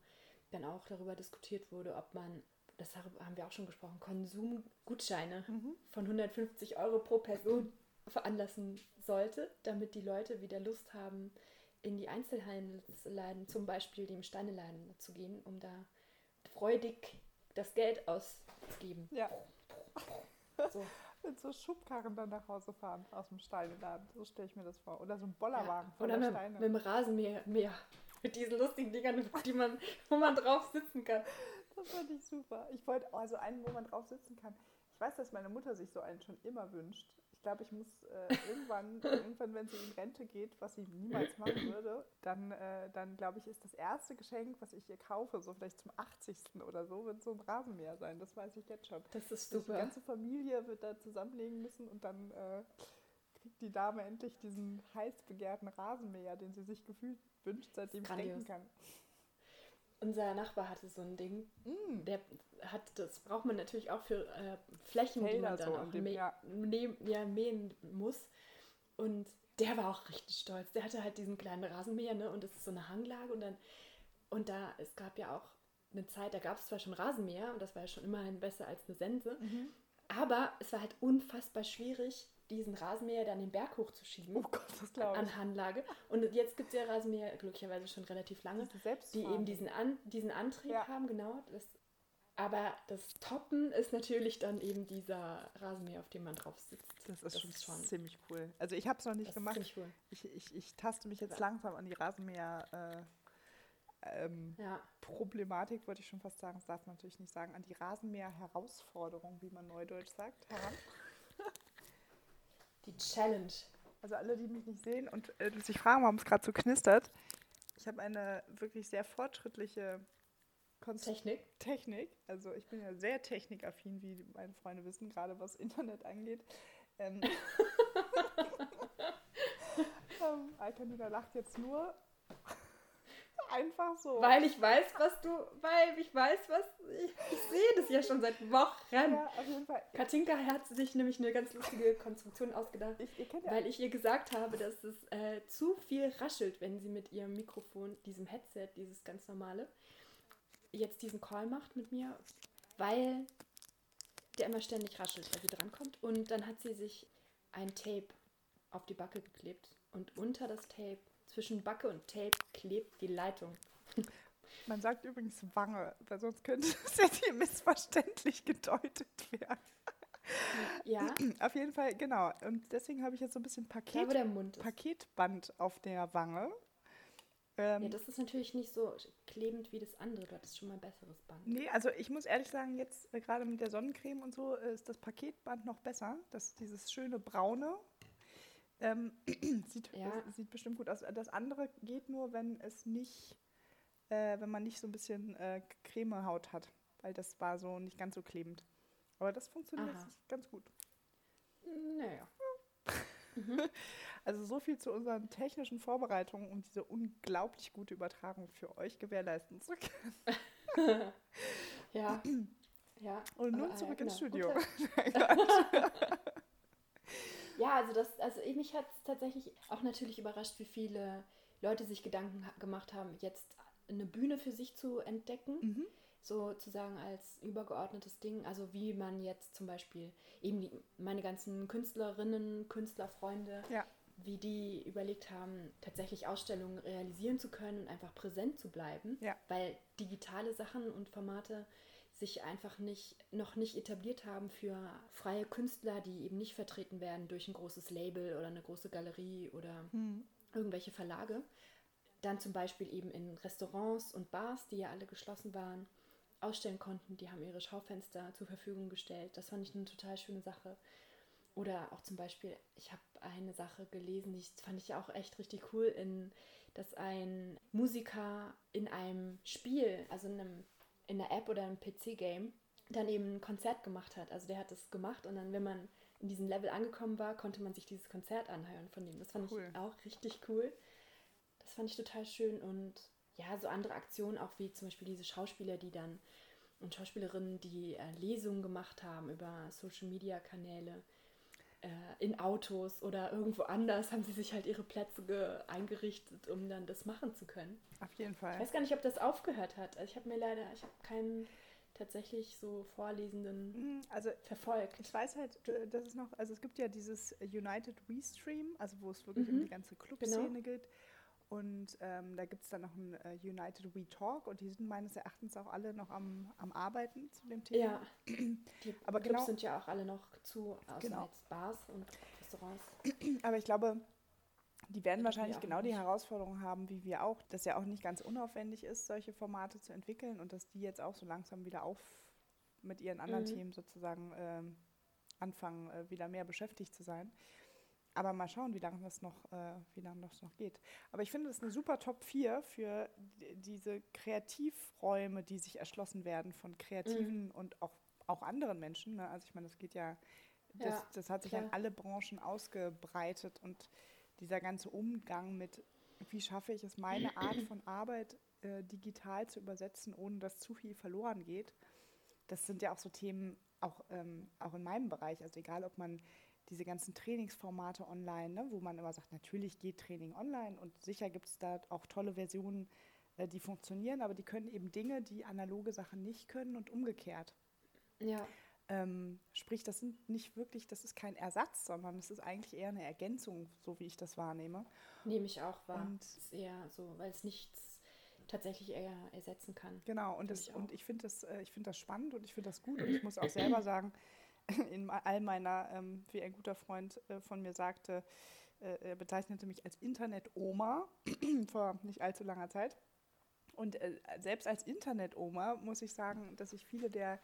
dann auch darüber diskutiert wurde, ob man, das haben wir auch schon gesprochen, Konsumgutscheine mhm. von 150 Euro pro Person veranlassen sollte, damit die Leute wieder Lust haben, in die Einzelhandelsläden, zum Beispiel dem Steineladen zu gehen, um da freudig das Geld auszugeben. Ja. So [laughs] mit so Schubkarren dann nach Hause fahren aus dem Steineladen. So stelle ich mir das vor. Oder so ein Bollerwagen ja, Oder mit, Steine. mit dem Rasenmäher. Mit diesen lustigen Dingern, die man, wo man drauf sitzen kann. Das fand ich super. Ich wollte also einen, wo man drauf sitzen kann. Ich weiß, dass meine Mutter sich so einen schon immer wünscht glaube, ich muss äh, irgendwann, [laughs] irgendwann, wenn sie in Rente geht, was sie niemals [laughs] machen würde, dann, äh, dann glaube ich, ist das erste Geschenk, was ich ihr kaufe, so vielleicht zum 80. oder so, wird so ein Rasenmäher sein. Das weiß ich jetzt schon. Das ist super. Die ganze Familie wird da zusammenlegen müssen und dann äh, kriegt die Dame endlich diesen heiß begehrten Rasenmäher, den sie sich gefühlt wünscht, seitdem ich denken kann. Unser Nachbar hatte so ein Ding. Mm. Der hat, das braucht man natürlich auch für äh, Flächen, die Felder man dann so auch dem- mäh- ja. ja, mähen muss. Und der war auch richtig stolz. Der hatte halt diesen kleinen Rasenmäher, ne? Und das ist so eine Hanglage und dann, und da, es gab ja auch eine Zeit, da gab es zwar schon Rasenmäher und das war ja schon immerhin besser als eine Sense, Mhm. aber es war halt unfassbar schwierig, diesen Rasenmäher dann den Berg hochzuschieben Oh Gott, das glaube ich. an Hanglage. Und jetzt gibt es ja Rasenmäher glücklicherweise schon relativ lange, die eben diesen, An diesen Antrieb Ja. haben, genau. Das, aber das Toppen ist natürlich dann eben dieser Rasenmäher, auf dem man drauf sitzt. Das ist schon, ziemlich cool. Also ich habe es noch nicht das ist gemacht. cool. Ich, ich, ich taste mich jetzt Ja. langsam an die Rasenmäher äh, ähm, Ja, Problematik, wollte ich schon fast sagen, das darf man natürlich nicht sagen, an die Rasenmäher-Herausforderung, wie man neudeutsch sagt, heran. Die Challenge. Also alle, die mich nicht sehen und äh, sich fragen, warum es gerade so knistert. Ich habe eine wirklich sehr fortschrittliche Konst Technik. Technik. Also ich bin ja sehr technikaffin, wie meine Freunde wissen, gerade was Internet angeht. Ähm, [laughs] [laughs] ähm, Alkanina lacht jetzt nur einfach so. Weil ich weiß, was du, weil ich weiß, was, ich, ich sehe das ja schon seit Wochen. ja, auf jeden Fall. Katinka hat sich nämlich eine ganz lustige Konstruktion ausgedacht. Ich, kennt ja Weil ich ihr gesagt habe, dass es äh, zu viel raschelt, wenn sie mit ihrem Mikrofon, diesem Headset, dieses ganz normale, jetzt diesen Call macht mit mir, weil der immer ständig raschelt, weil sie drankommt. Und dann hat sie sich ein Tape auf die Backe geklebt. Und unter das Tape, zwischen Backe und Tape, klebt die Leitung. Man sagt übrigens Wange, weil sonst könnte [laughs] es jetzt hier missverständlich gedeutet werden. Ja, Auf jeden Fall, genau. Und deswegen habe ich jetzt so ein bisschen da Paket, ist. Paketband auf der Wange. Ähm, Ja, das ist natürlich nicht so klebend wie das andere. Du hattest schon mal ein besseres Band. nee, also ich muss ehrlich sagen, jetzt äh, gerade mit der Sonnencreme und so äh, ist das Paketband noch besser. Das dieses schöne braune. Ähm, [clears throat] sieht, Ja. sieht bestimmt gut aus. Das andere geht nur, wenn es nicht, äh, wenn man nicht so ein bisschen äh, Cremehaut hat. Weil das war so nicht ganz so klebend. Aber das funktioniert ganz gut. Naja. [laughs] Also so viel zu unseren technischen Vorbereitungen, um diese unglaublich gute Übertragung für euch gewährleisten zu können. [laughs] Ja. [clears throat] ja. Und nun äh, zurück ins genau. Studio. [laughs] Ja, also das, also ich- mich hat es tatsächlich auch natürlich überrascht, wie viele Leute sich Gedanken gemacht haben, jetzt eine Bühne für sich zu entdecken, Mhm. sozusagen als übergeordnetes Ding. Also wie man jetzt zum Beispiel eben die, meine ganzen Künstlerinnen, Künstlerfreunde, Ja. wie die überlegt haben, tatsächlich Ausstellungen realisieren zu können und einfach präsent zu bleiben, Ja. weil digitale Sachen und Formate sich einfach nicht, noch nicht etabliert haben für freie Künstler, die eben nicht vertreten werden durch ein großes Label oder eine große Galerie oder Hm. irgendwelche Verlage. Dann zum Beispiel eben in Restaurants und Bars, die ja alle geschlossen waren, ausstellen konnten. Die haben ihre Schaufenster zur Verfügung gestellt. Das fand ich eine total schöne Sache. Oder auch zum Beispiel, ich habe eine Sache gelesen, die fand ich auch echt richtig cool, in, dass ein Musiker in einem Spiel, also in, einem, in einer App oder einem PC-Game, dann eben ein Konzert gemacht hat. Also der hat das gemacht und dann, wenn man in diesem Level angekommen war, konnte man sich dieses Konzert anhören von dem. Das fand Cool. ich auch richtig cool. Das fand ich total schön und ja, so andere Aktionen, auch wie zum Beispiel diese Schauspieler, die dann und Schauspielerinnen, die äh, Lesungen gemacht haben über Social Media Kanäle äh, in Autos oder irgendwo anders, haben sie sich halt ihre Plätze ge eingerichtet, um dann das machen zu können. Auf jeden Ich Fall. weiß gar nicht, ob das aufgehört hat. Also ich habe mir leider, ich habe keinen tatsächlich so Vorlesenden Hm, Also verfolgt. ich weiß halt, äh, das ist noch, also es gibt ja dieses United We Stream, also wo es wirklich um Mhm. die ganze Clubszene geht. Und ähm, da gibt es dann noch ein äh, United We Talk und die sind meines Erachtens auch alle noch am, am Arbeiten zu dem Thema. Ja, [clears throat] die Aber Clubs genau- sind ja auch alle noch zu, außer Genau. jetzt Bars und Restaurants. [clears throat] Aber ich glaube, die werden wahrscheinlich auch genau die. Herausforderung haben, wie wir auch, dass ja auch nicht ganz unaufwendig ist, solche Formate zu entwickeln und dass die jetzt auch so langsam wieder auf mit ihren anderen Mhm. Themen sozusagen ähm, anfangen, äh, wieder mehr beschäftigt zu sein. Aber mal schauen, wie lange das noch, äh, wie lange das noch geht. Aber ich finde, das ist eine super Top 4 für diese Kreativräume, die sich erschlossen werden von Kreativen und auch, auch anderen Menschen. Ne? Also ich meine, das geht ja, das, Ja, das hat sich klar. an alle Branchen ausgebreitet und dieser ganze Umgang mit wie schaffe ich es, meine [clears throat] Art von Arbeit äh, digital zu übersetzen, ohne dass zu viel verloren geht. Das sind ja auch so Themen, auch, ähm, auch in meinem Bereich. Also egal, ob man diese ganzen Trainingsformate online, ne, wo man immer sagt, natürlich geht Training online und sicher gibt es da auch tolle Versionen, äh, die funktionieren, aber die können eben Dinge, die analoge Sachen nicht können und umgekehrt. Ja. Ähm, sprich, das sind nicht wirklich, das ist kein Ersatz, sondern es ist eigentlich eher eine Ergänzung, so wie ich das wahrnehme. Nehme ich auch wahr. Und es ist eher so, weil es nichts tatsächlich eher ersetzen kann. Genau, und, das, ich und ich finde das, äh, find das spannend und ich finde das gut. Und ich muss auch selber [clears throat] sagen, [laughs] in all meiner, ähm, wie ein guter Freund äh, von mir sagte, äh, er bezeichnete mich als Internet-Oma [clears throat] vor nicht allzu langer Zeit. Und äh, selbst als Internet-Oma muss ich sagen, dass ich viele der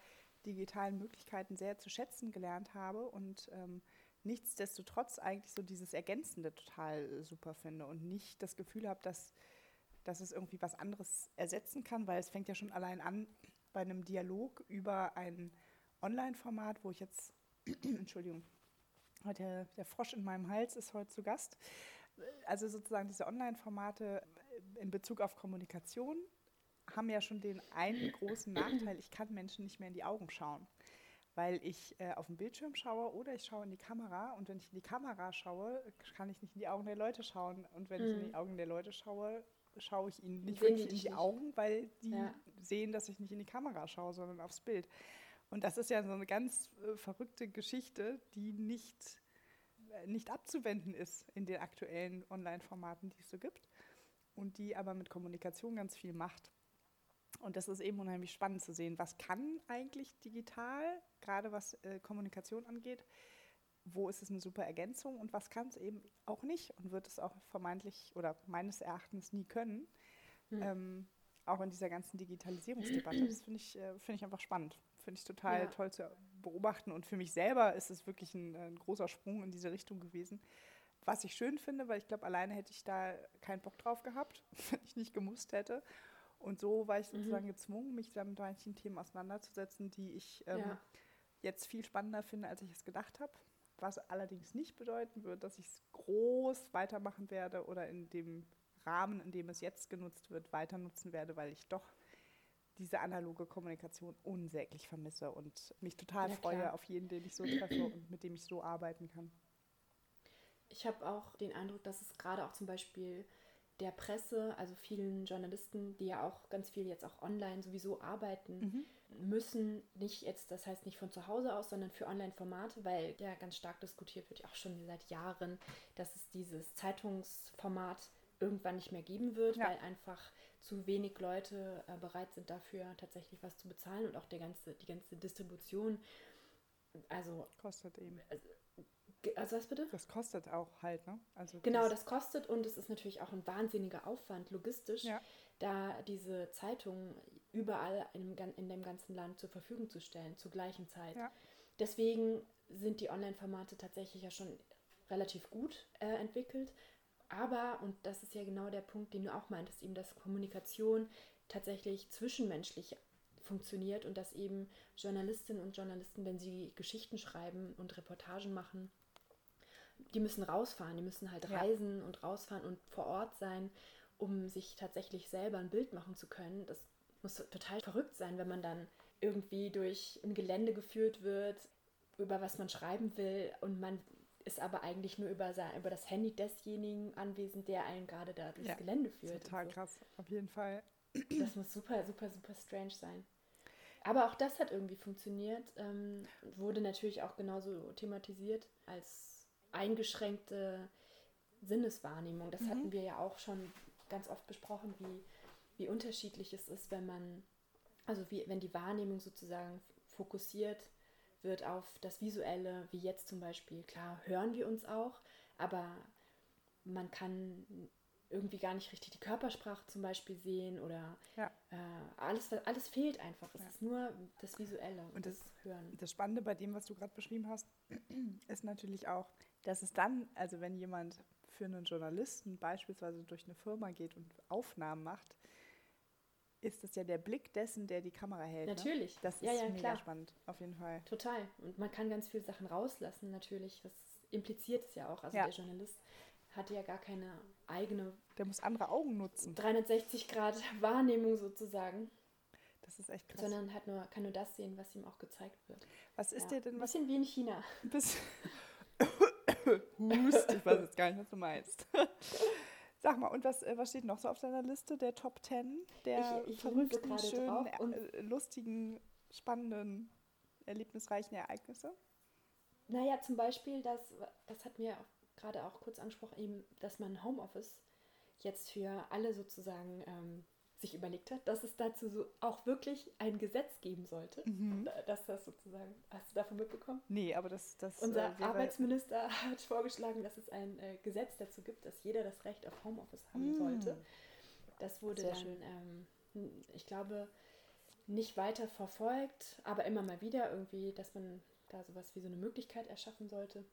digitalen Möglichkeiten sehr zu schätzen gelernt habe und ähm, nichtsdestotrotz eigentlich so dieses Ergänzende total äh, super finde und nicht das Gefühl habe, dass, dass es irgendwie was anderes ersetzen kann, weil es fängt ja schon allein an bei einem Dialog über ein Online-Format, wo ich jetzt, [clears throat] Entschuldigung, heute der Frosch in meinem Hals ist heute zu Gast. Also sozusagen diese Online-Formate in Bezug auf Kommunikation haben ja schon den einen großen Nachteil, ich kann Menschen nicht mehr in die Augen schauen, weil ich äh, auf den Bildschirm schaue oder ich schaue in die Kamera und wenn ich in die Kamera schaue, kann ich nicht in die Augen der Leute schauen und wenn mhm. ich in die mhm. Augen der Leute schaue, schaue ich ihnen nicht wirklich in die nicht. Augen, weil die ja. sehen, dass ich nicht in die Kamera schaue, sondern aufs Bild. Und das ist ja so eine ganz äh, verrückte Geschichte, die nicht, äh, nicht abzuwenden ist in den aktuellen Online-Formaten, die es so gibt und die aber mit Kommunikation ganz viel macht. Und das ist eben unheimlich spannend zu sehen, was kann eigentlich digital, gerade was äh, Kommunikation angeht, wo ist es eine super Ergänzung und was kann es eben auch nicht und wird es auch vermeintlich oder meines Erachtens nie können. Mhm. Ähm, auch in dieser ganzen Digitalisierungsdebatte. Das finde ich, äh, find ich einfach spannend. Finde ich total ja. toll zu beobachten. Und für mich selber ist es wirklich ein, ein großer Sprung in diese Richtung gewesen. Was ich schön finde, weil ich glaube, alleine hätte ich da keinen Bock drauf gehabt, [laughs] wenn ich nicht gemusst hätte. Und so war ich mhm. sozusagen mhm. gezwungen, mich dann mit manchen Themen auseinanderzusetzen, die ich ähm, ja. jetzt viel spannender finde, als ich es gedacht habe. Was allerdings nicht bedeuten wird, dass ich es groß weitermachen werde oder in dem Rahmen, in dem es jetzt genutzt wird, weiter nutzen werde, weil ich doch diese analoge Kommunikation unsäglich vermisse und mich total ja, freue auf jeden, den ich so treffe und mit dem ich so arbeiten kann. Ich habe auch den Eindruck, dass es gerade auch zum Beispiel der Presse, also vielen Journalisten, die ja auch ganz viel jetzt auch online sowieso arbeiten mhm. müssen, nicht jetzt, das heißt nicht von zu Hause aus, sondern für Online-Formate, weil ja ganz stark diskutiert wird, auch schon seit Jahren, dass es dieses Zeitungsformat irgendwann nicht mehr geben wird, ja. weil einfach zu wenig Leute äh, bereit sind dafür tatsächlich was zu bezahlen und auch der ganze, die ganze Distribution. Also kostet eben. Also, also was bitte? Das kostet auch halt, ne? Also genau, das kostet und es ist natürlich auch ein wahnsinniger Aufwand logistisch, ja. da diese Zeitung überall in, in dem ganzen Land zur Verfügung zu stellen, zur gleichen Zeit. Ja. Deswegen sind die Online-Formate tatsächlich ja schon relativ gut äh, entwickelt. Aber, und das ist ja genau der Punkt, den du auch meintest, eben, dass Kommunikation tatsächlich zwischenmenschlich funktioniert und dass eben Journalistinnen und Journalisten, wenn sie Geschichten schreiben und Reportagen machen, die müssen rausfahren, die müssen halt ja. reisen und rausfahren und vor Ort sein, um sich tatsächlich selber ein Bild machen zu können. Das muss total verrückt sein, wenn man dann irgendwie durch ein Gelände geführt wird, über was man schreiben will und man ist aber eigentlich nur über, sein, über das Handy desjenigen anwesend, der einen gerade da durchs ja, Gelände führt. Total so. krass, auf jeden Fall. Das muss super, super, super strange sein. Aber auch das hat irgendwie funktioniert. Ähm, wurde natürlich auch genauso thematisiert als eingeschränkte Sinneswahrnehmung. Das mhm. hatten wir ja auch schon ganz oft besprochen, wie, wie unterschiedlich es ist, wenn man, also wie, wenn die Wahrnehmung sozusagen fokussiert wird auf das Visuelle, wie jetzt zum Beispiel. Klar, hören wir uns auch, aber man kann irgendwie gar nicht richtig die Körpersprache zum Beispiel sehen oder ja. äh, alles, alles fehlt einfach. Es ja. ist nur das Visuelle und das, das Hören. Das Spannende bei dem, was du gerade beschrieben hast, [clears throat] ist natürlich auch, dass es dann, also wenn jemand für einen Journalisten beispielsweise durch eine Firma geht und Aufnahmen macht, ist das ja der Blick dessen, der die Kamera hält. Ne? Natürlich. Ne? Das ist ja, mega klar. spannend, auf jeden Fall. Total. Und man kann ganz viele Sachen rauslassen, natürlich. Das impliziert es ja auch, also ja. der Journalist. hat ja gar keine eigene. Der muss andere Augen nutzen. 360 Grad Wahrnehmung sozusagen. Das ist echt krass. Sondern hat nur, kann nur das sehen, was ihm auch gezeigt wird. Was ist ja. dir denn Ein was? bisschen wie in China. Bis [laughs] Hust, ich weiß jetzt gar nicht, was du meinst. Sag mal, und was, äh, was steht noch so auf deiner Liste der Top Ten der Ich- ich verrückten, schönen, äh, lustigen, spannenden, erlebnisreichen Ereignisse? Naja, zum Beispiel, das, das hat mir gerade auch kurz angesprochen, eben, dass man Homeoffice jetzt für alle sozusagen ähm, sich überlegt hat, dass es dazu so auch wirklich ein Gesetz geben sollte. Mhm. Da- Dass das sozusagen, hast du davon mitbekommen? Nee, aber das, das Unser äh, Arbeitsminister [laughs] hat vorgeschlagen, dass es ein äh, Gesetz dazu gibt, dass jeder das Recht auf Homeoffice haben Mm. sollte. Das wurde Sehr dann, ähm, ich glaube, nicht weiter verfolgt, aber immer mal wieder irgendwie, dass man da sowas wie so eine Möglichkeit erschaffen sollte.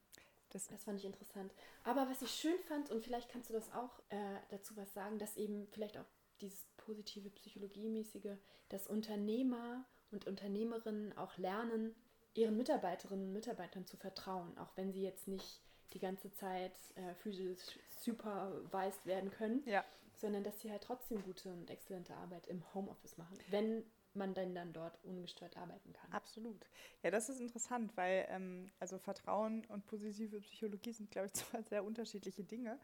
das, Das fand ich interessant. Aber was ich schön fand, und vielleicht kannst du das auch äh, dazu was sagen, dass eben vielleicht auch dieses positive Psychologiemäßige, dass Unternehmer und Unternehmerinnen auch lernen, ihren Mitarbeiterinnen und Mitarbeitern zu vertrauen, auch wenn sie jetzt nicht die ganze Zeit äh, physisch supervised werden können, ja, sondern dass sie halt trotzdem gute und exzellente Arbeit im Homeoffice machen, wenn man denn dann dort ungestört arbeiten kann. absolut. Ja, das ist interessant, weil ähm, also Vertrauen und positive Psychologie sind, glaube ich, [laughs] zwei sehr unterschiedliche Dinge.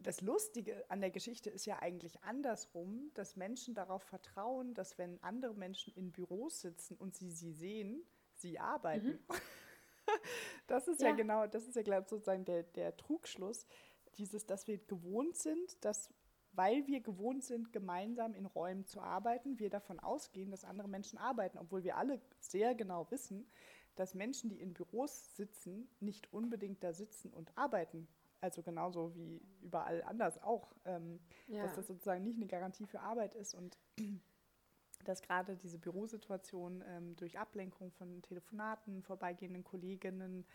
Das Lustige an der Geschichte ist ja eigentlich andersrum, dass Menschen darauf vertrauen, dass wenn andere Menschen in Büros sitzen und sie sie sehen, sie arbeiten. [laughs] Das ist ja, Ja. genau, das ist ja, glaube ich, sozusagen der, der Trugschluss, dieses, dass wir gewohnt sind, dass, weil wir gewohnt sind, gemeinsam in Räumen zu arbeiten, wir davon ausgehen, dass andere Menschen arbeiten, obwohl wir alle sehr genau wissen, dass Menschen, die in Büros sitzen, nicht unbedingt da sitzen und arbeiten. Also genauso wie überall anders auch, ähm, Ja. dass das sozusagen nicht eine Garantie für Arbeit ist und [clears throat] dass gerade diese Bürosituation ähm, durch Ablenkung von Telefonaten, vorbeigehenden Kolleginnen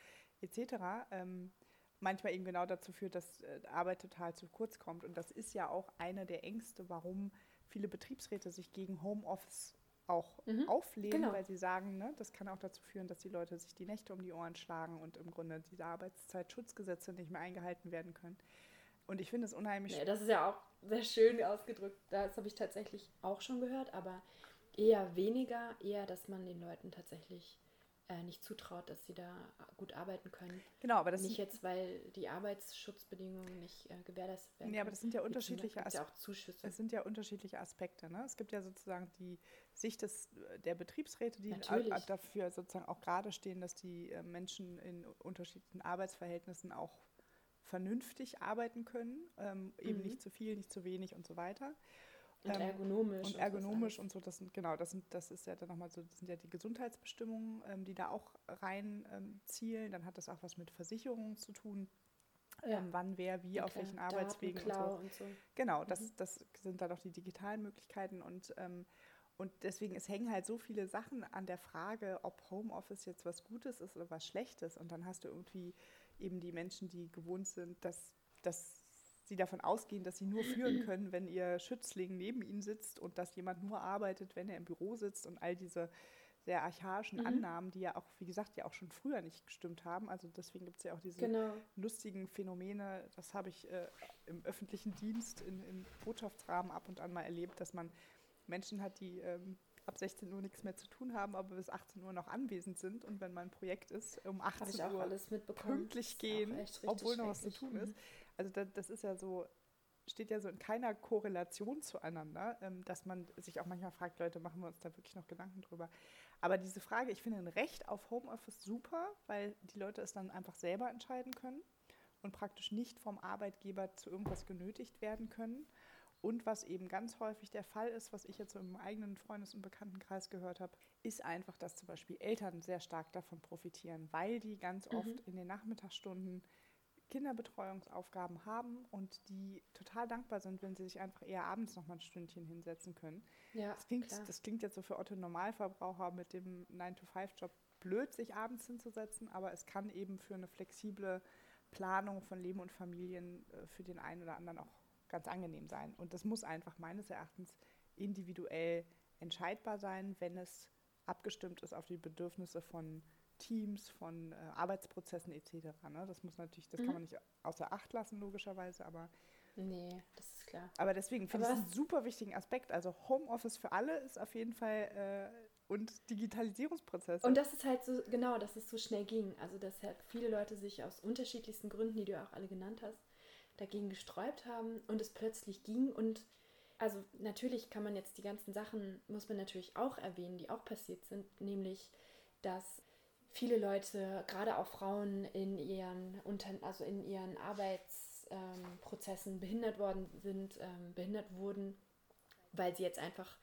etc. Ähm, manchmal eben genau dazu führt, dass äh, Arbeit total zu kurz kommt. Und das ist ja auch eine der Ängste, warum viele Betriebsräte sich gegen Homeoffice auch Mhm, auflehnen, genau. weil sie sagen, ne, das kann auch dazu führen, dass die Leute sich die Nächte um die Ohren schlagen und im Grunde diese Arbeitszeitschutzgesetze nicht mehr eingehalten werden können. Und ich finde es unheimlich Ja, das ist ja auch sehr schön ausgedrückt. Das habe ich tatsächlich auch schon gehört, aber eher weniger, eher, dass man den Leuten tatsächlich äh, nicht zutraut, dass sie da gut arbeiten können. Genau, aber das nicht jetzt, weil die Arbeitsschutzbedingungen nicht äh, gewährleistet werden. nee, aber das sind ja unterschiedliche ja Aspekte. auch Zuschüsse. Es sind ja unterschiedliche Aspekte. Ne? Es gibt ja sozusagen die Sicht des, der Betriebsräte, die Natürlich. dafür sozusagen auch gerade stehen, dass die äh, Menschen in unterschiedlichen Arbeitsverhältnissen auch vernünftig arbeiten können, ähm, eben Mhm. nicht zu viel, nicht zu wenig und so weiter. Und ähm, ergonomisch. Und ergonomisch und so, das sind, genau, das sind, das ist ja dann nochmal so, das sind ja die Gesundheitsbestimmungen, ähm, die da auch rein ähm, zielen. Dann hat das auch was mit Versicherungen zu tun. Ja. Ähm, wann wer wie Ja, auf welchen Arbeitswegen und so. Und so. Genau, das, Mhm. das sind dann auch die digitalen Möglichkeiten und, ähm, und deswegen, es hängen halt so viele Sachen an der Frage, ob Homeoffice jetzt was Gutes ist oder was Schlechtes. Und dann hast du irgendwie eben die Menschen, die gewohnt sind, dass, dass sie davon ausgehen, dass sie nur führen [clears throat] können, wenn ihr Schützling neben ihnen sitzt und dass jemand nur arbeitet, wenn er im Büro sitzt und all diese sehr archaischen Mhm. Annahmen, die ja auch, wie gesagt, ja auch schon früher nicht gestimmt haben. Also deswegen gibt es ja auch diese Genau. lustigen Phänomene, das habe ich äh, im öffentlichen Dienst, in, im Botschaftsrahmen ab und an mal erlebt, dass man Menschen hat, die ähm, ab 16 Uhr nichts mehr zu tun haben, aber bis 18 Uhr noch anwesend sind und wenn mal ein Projekt ist, um Habe 18 ich auch Uhr alles mitbekommen. pünktlich gehen, obwohl noch was zu tun ist. Also da, das ist ja so, steht ja so in keiner Korrelation zueinander, ähm, dass man sich auch manchmal fragt, Leute, machen wir uns da wirklich noch Gedanken drüber. Aber diese Frage, ich finde ein Recht auf Homeoffice super, weil die Leute es dann einfach selber entscheiden können und praktisch nicht vom Arbeitgeber zu irgendwas genötigt werden können. Und was eben ganz häufig der Fall ist, was ich jetzt so im eigenen Freundes- und Bekanntenkreis gehört habe, ist einfach, dass zum Beispiel Eltern sehr stark davon profitieren, weil die ganz Mhm. oft in den Nachmittagsstunden Kinderbetreuungsaufgaben haben und die total dankbar sind, wenn sie sich einfach eher abends noch mal ein Stündchen hinsetzen können. Ja, Das klingt, klar. das klingt jetzt so für Otto Normalverbraucher mit dem 9-to-5-Job blöd, sich abends hinzusetzen, aber es kann eben für eine flexible Planung von Leben und Familien äh, für den einen oder anderen auch ganz angenehm sein. Und das muss einfach meines Erachtens individuell entscheidbar sein, wenn es abgestimmt ist auf die Bedürfnisse von Teams, von äh, Arbeitsprozessen etc. Ne? Das muss natürlich, das mhm. kann man nicht außer Acht lassen, logischerweise, aber Nee, das ist klar. Aber deswegen finde ich es einen super wichtigen Aspekt. Also Homeoffice für alle ist auf jeden Fall äh, und Digitalisierungsprozesse. Und das ist halt so, genau, dass es so schnell ging. Also dass halt viele Leute sich aus unterschiedlichsten Gründen, die du auch alle genannt hast, dagegen gesträubt haben und es plötzlich ging und also natürlich kann man jetzt die ganzen Sachen, muss man natürlich auch erwähnen, die auch passiert sind, nämlich, dass viele Leute, gerade auch Frauen in ihren, also in ihren Arbeitsprozessen ähm, behindert worden sind, ähm, behindert wurden, weil sie jetzt einfach,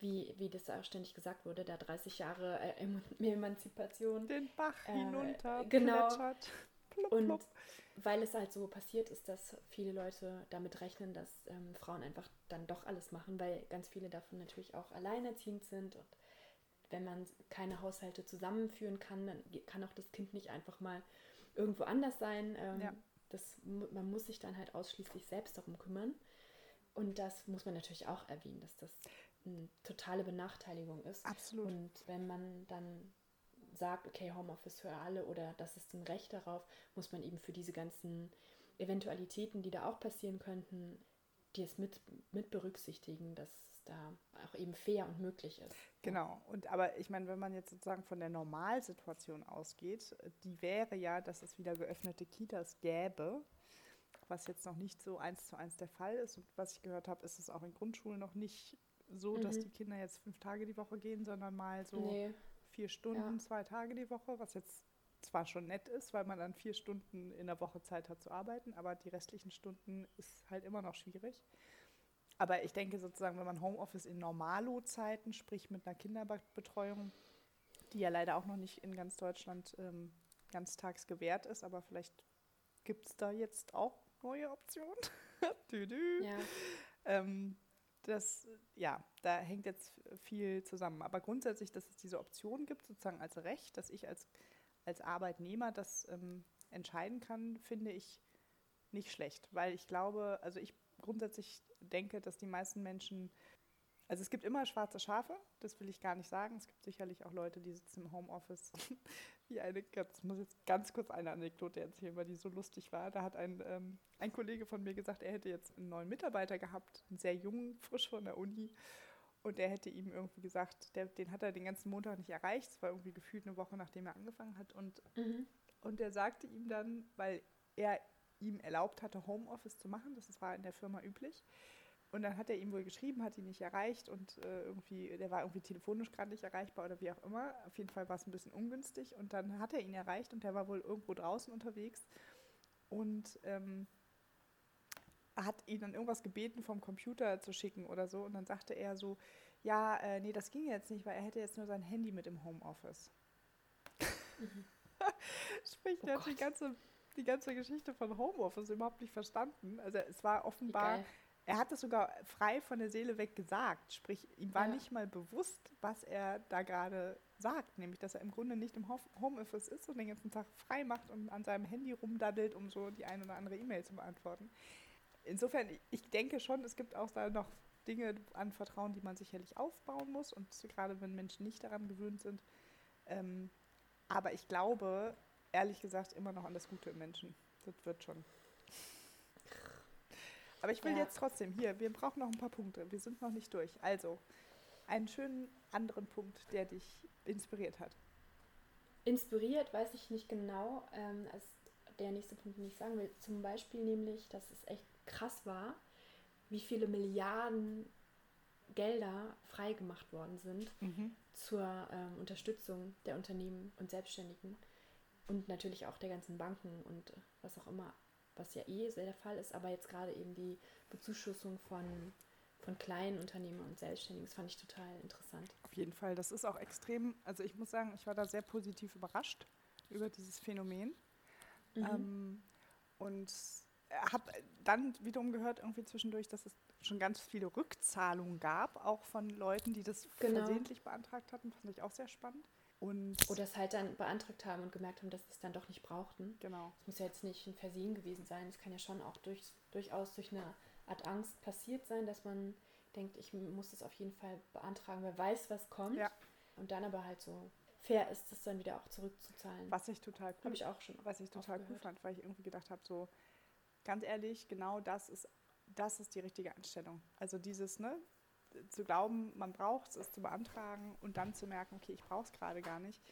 wie, wie das auch ständig gesagt wurde, da 30 Jahre äh, Emanzipation. Den Bach äh, hinunter, genau. Plätschert. Plupp, plupp. Und weil es halt so passiert ist, dass viele Leute damit rechnen, dass ähm, Frauen einfach dann doch alles machen, weil ganz viele davon natürlich auch alleinerziehend sind und wenn man keine Haushalte zusammenführen kann, dann kann auch das Kind nicht einfach mal irgendwo anders sein. Ähm, ja. das, man muss sich dann halt ausschließlich selbst darum kümmern. Und das muss man natürlich auch erwähnen, dass das eine totale Benachteiligung ist. Absolut. Und wenn man dann sagt, okay, Homeoffice für alle oder das ist ein Recht darauf, muss man eben für diese ganzen Eventualitäten, die da auch passieren könnten, die es mit, mit berücksichtigen, dass da auch eben fair und möglich ist. Genau. Und aber ich meine, wenn man jetzt sozusagen von der Normalsituation ausgeht, die wäre ja, dass es wieder geöffnete Kitas gäbe, was jetzt noch nicht so eins zu eins der Fall ist. Und was ich gehört habe, ist es auch in Grundschulen noch nicht so, dass mhm. die Kinder jetzt fünf Tage die Woche gehen, sondern mal so nee vier Stunden, ja. zwei Tage die Woche, was jetzt zwar schon nett ist, weil man dann vier Stunden in der Woche Zeit hat zu arbeiten, aber die restlichen Stunden ist halt immer noch schwierig. Aber ich denke sozusagen, wenn man Homeoffice in Normalo-Zeiten, sprich mit einer Kinderbetreuung, die ja leider auch noch nicht in ganz Deutschland ähm, ganztags gewährt ist, aber vielleicht gibt es da jetzt auch neue Optionen. [laughs] dü -dü. Ja. Ähm, das, ja, da hängt jetzt viel zusammen. Aber grundsätzlich, dass es diese Option gibt, sozusagen als Recht, dass ich als, als Arbeitnehmer das ähm, entscheiden kann, finde ich nicht schlecht. Weil ich glaube, also ich grundsätzlich denke, dass die meisten Menschen also es gibt immer schwarze Schafe, das will ich gar nicht sagen. Es gibt sicherlich auch Leute, die sitzen im Homeoffice. [laughs] Wie eine, das muss jetzt ganz kurz eine Anekdote erzählen, weil die so lustig war. Da hat ein, ähm, ein Kollege von mir gesagt, er hätte jetzt einen neuen Mitarbeiter gehabt, einen sehr jungen, frisch von der Uni. Und der hätte ihm irgendwie gesagt, der, den hat er den ganzen Montag nicht erreicht. Es war irgendwie gefühlt eine Woche, nachdem er angefangen hat. Und, mhm. und der sagte ihm dann, weil er ihm erlaubt hatte, Homeoffice zu machen, das war in der Firma üblich, und dann hat er ihm wohl geschrieben, hat ihn nicht erreicht und äh, irgendwie, der war irgendwie telefonisch gerade nicht erreichbar oder wie auch immer. Auf jeden Fall war es ein bisschen ungünstig. Und dann hat er ihn erreicht und der war wohl irgendwo draußen unterwegs und ähm, hat ihn dann irgendwas gebeten, vom Computer zu schicken oder so. Und dann sagte er so, ja, äh, nee, das ging jetzt nicht, weil er hätte jetzt nur sein Handy mit im Homeoffice. Mhm. [laughs] Sprich, oh der hat die ganze, die ganze Geschichte von Homeoffice überhaupt nicht verstanden. Also es war offenbar er hat es sogar frei von der Seele weg gesagt. Sprich, ihm war ja. nicht mal bewusst, was er da gerade sagt. Nämlich, dass er im Grunde nicht im Homeoffice ist und den ganzen Tag frei macht und an seinem Handy rumdaddelt, um so die ein oder andere E-Mail zu beantworten. Insofern, ich denke schon, es gibt auch da noch Dinge an Vertrauen, die man sicherlich aufbauen muss. Und gerade wenn Menschen nicht daran gewöhnt sind. Ähm, aber ich glaube, ehrlich gesagt, immer noch an das Gute im Menschen. Das wird schon. Aber ich will ja. jetzt trotzdem, hier, wir brauchen noch ein paar Punkte. Wir sind noch nicht durch. Also, einen schönen anderen Punkt, der dich inspiriert hat. Inspiriert weiß ich nicht genau, ähm, als der nächste Punkt, den ich sagen will. Zum Beispiel nämlich, dass es echt krass war, wie viele Milliarden Gelder freigemacht worden sind mhm. zur ähm, Unterstützung der Unternehmen und Selbstständigen und natürlich auch der ganzen Banken und was auch immer was ja eh sehr der Fall ist, aber jetzt gerade eben die Bezuschussung von, von kleinen Unternehmen und Selbstständigen, das fand ich total interessant. Auf jeden Fall, das ist auch extrem, also ich muss sagen, ich war da sehr positiv überrascht über dieses Phänomen. Mhm. Ähm, und habe dann wiederum gehört, irgendwie zwischendurch, dass es schon ganz viele Rückzahlungen gab, auch von Leuten, die das genau. versehentlich beantragt hatten. Fand ich auch sehr spannend. Und Oder es halt dann beantragt haben und gemerkt haben, dass sie es dann doch nicht brauchten. Genau. Es muss ja jetzt nicht ein Versehen gewesen sein. Es kann ja schon auch durch, durchaus durch eine Art Angst passiert sein, dass man denkt, ich muss es auf jeden Fall beantragen, wer weiß, was kommt. Ja. Und dann aber halt so fair ist, das dann wieder auch zurückzuzahlen. Was ich total cool, ich auch schon. was ich total cool fand, weil ich irgendwie gedacht habe, so ganz ehrlich, genau das ist, das ist die richtige Einstellung. Also dieses, ne, zu glauben, man braucht es, es zu beantragen und dann zu merken, okay, ich brauche es gerade gar nicht.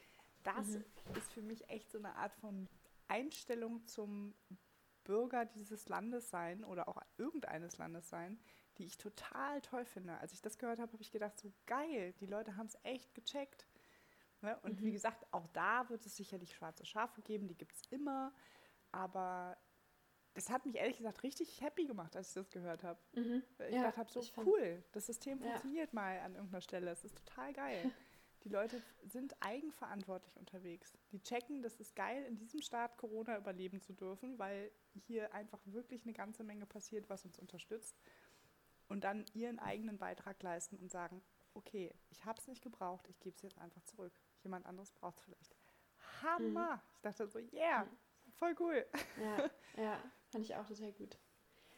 Das Mhm. ist für mich echt so eine Art von Einstellung zum Bürger dieses Landes sein oder auch irgendeines Landes sein, die ich total toll finde. Als ich das gehört habe, habe ich gedacht, so geil, die Leute haben es echt gecheckt. Ne? Und wie Mhm. gesagt, auch da wird es sicherlich schwarze Schafe geben, die gibt es immer. Aber das hat mich ehrlich gesagt richtig happy gemacht, als ich das gehört habe. Mhm. Ich Ja, dachte hab so, cool, das System Ja. funktioniert mal an irgendeiner Stelle. Es ist total geil. [laughs] Die Leute sind eigenverantwortlich unterwegs. Die checken, das ist geil, in diesem Staat Corona überleben zu dürfen, weil hier einfach wirklich eine ganze Menge passiert, was uns unterstützt. Und dann ihren eigenen Beitrag leisten und sagen, okay, ich habe es nicht gebraucht, ich gebe es jetzt einfach zurück. Jemand anderes braucht es vielleicht. Hammer! Ich dachte so, yeah, voll cool. Ja, ja, [laughs] fand ich auch total gut.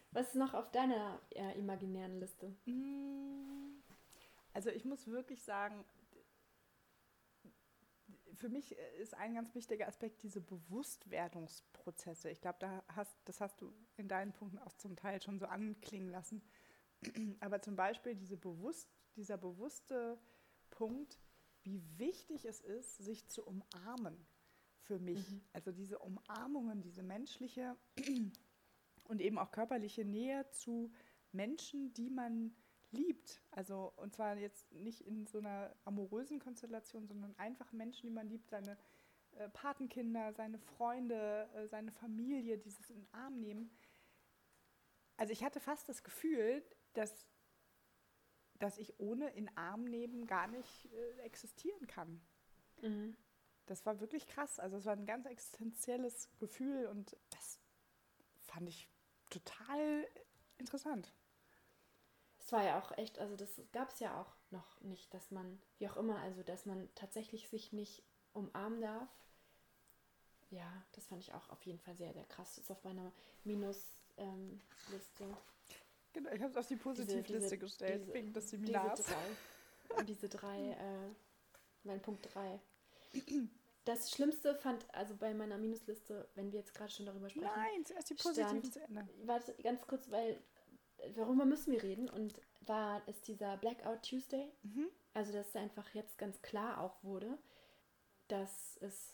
Was ist noch auf deiner äh, imaginären Liste? Mm, Also ich muss wirklich sagen, für mich ist ein ganz wichtiger Aspekt diese Bewusstwerdungsprozesse. Ich glaube, da hast, das hast du in deinen Punkten auch zum Teil schon so anklingen lassen. [clears throat] Aber zum Beispiel diese bewusst, dieser bewusste Punkt, wie wichtig es ist, sich zu umarmen für mich. Mhm. Also diese Umarmungen, diese menschliche und eben auch körperliche Nähe zu Menschen, die man liebt. Also und zwar jetzt nicht in so einer amorösen Konstellation, sondern einfach Menschen, die man liebt, seine äh, Patenkinder, seine Freunde, äh, seine Familie, dieses in den Arm nehmen. Also ich hatte fast das Gefühl, dass, dass ich ohne in Arm nehmen gar nicht äh, existieren kann. Mhm. Das war wirklich krass. Also es war ein ganz existenzielles Gefühl und das fand ich total interessant. Es war ja auch echt, also das gab es ja auch noch nicht, dass man, wie auch immer, also dass man tatsächlich sich nicht umarmen darf. Ja, das fand ich auch auf jeden Fall sehr, sehr krass. Das ist auf meiner Minusliste. Genau, ich habe es auf die Positivliste diese- gestellt, diese- wegen des diese Seminars. drei. Diese drei, äh, mein Punkt drei. [clears throat] Das Schlimmste fand, also bei meiner Minusliste, wenn wir jetzt gerade schon darüber sprechen, Nein, zuerst die Positiven Stand- zu Ende. warte ganz kurz, weil worüber müssen wir reden? Und war es dieser Blackout Tuesday? Mhm. Also, dass einfach jetzt ganz klar auch wurde, dass es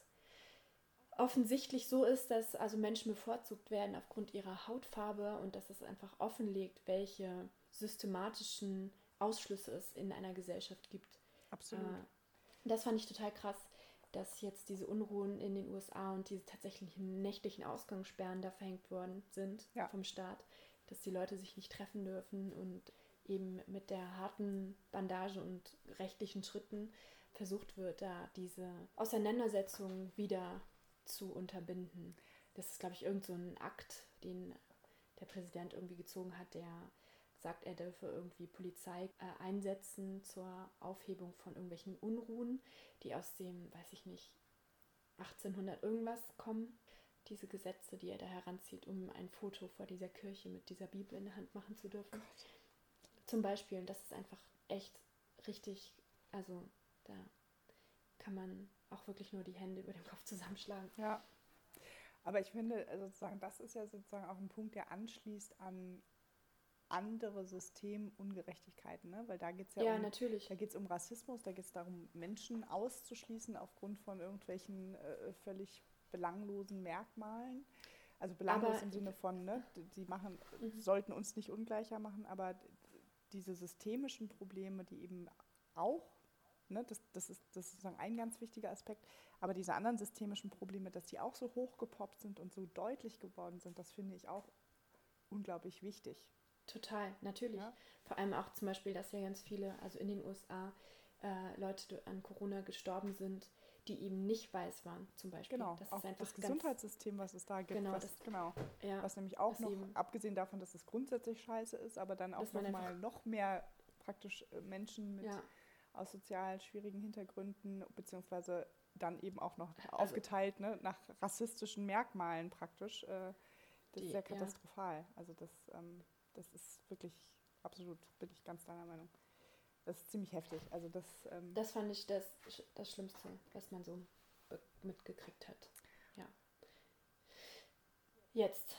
offensichtlich so ist, dass also Menschen bevorzugt werden aufgrund ihrer Hautfarbe und dass es einfach offenlegt, welche systematischen Ausschlüsse es in einer Gesellschaft gibt. Absolut. Äh, das fand ich total krass, dass jetzt diese Unruhen in den USA und diese tatsächlichen nächtlichen Ausgangssperren da verhängt worden sind Ja. vom Staat, dass die Leute sich nicht treffen dürfen und eben mit der harten Bandage und rechtlichen Schritten versucht wird, da diese Auseinandersetzung wieder zu unterbinden. Das ist, glaube ich, irgend so ein Akt, den der Präsident irgendwie gezogen hat, der sagt, er dürfe irgendwie Polizei äh, einsetzen zur Aufhebung von irgendwelchen Unruhen, die aus dem, weiß ich nicht, 1800 irgendwas kommen. Diese Gesetze, die er da heranzieht, um ein Foto vor dieser Kirche mit dieser Bibel in der Hand machen zu dürfen. Zum Beispiel, und das ist einfach echt richtig, also da kann man auch wirklich nur die Hände über dem Kopf zusammenschlagen. Ja. Aber ich finde, also sozusagen, das ist ja sozusagen auch ein Punkt, der anschließt an andere Systemungerechtigkeiten, ne? Weil da geht es ja, Ja, um, natürlich. da geht's um Rassismus, da geht es darum, Menschen auszuschließen aufgrund von irgendwelchen äh, völlig belanglosen Merkmalen. Also belanglos Aber- im Sinne von, ne, die machen, Mhm. sollten uns nicht ungleicher machen, aber diese systemischen Probleme, die eben auch, ne, das, das, ist, das ist sozusagen ein ganz wichtiger Aspekt, aber diese anderen systemischen Probleme, dass die auch so hochgepoppt sind und so deutlich geworden sind, das finde ich auch unglaublich wichtig. Total, natürlich. Ja. Vor allem auch zum Beispiel, dass ja ganz viele, also in den USA, äh, Leute an Corona gestorben sind, die eben nicht weiß waren, zum Beispiel. Genau, das auch ist einfach das Gesundheitssystem, was es da gibt, Genau, was, das- genau, ja, was nämlich auch noch, eben- abgesehen davon, dass es grundsätzlich scheiße ist, aber dann auch man noch mehr praktisch äh, Menschen mit ja, aus sozial schwierigen Hintergründen, beziehungsweise dann eben auch noch Also- aufgeteilt ne, nach rassistischen Merkmalen praktisch. Äh, das Die- ist ja. katastrophal. Also das, ähm, das ist wirklich absolut, bin ich ganz deiner Meinung. Das ist ziemlich heftig. Also das, ähm, Das fand ich das, das Schlimmste, was man so mitgekriegt hat. Ja. Jetzt.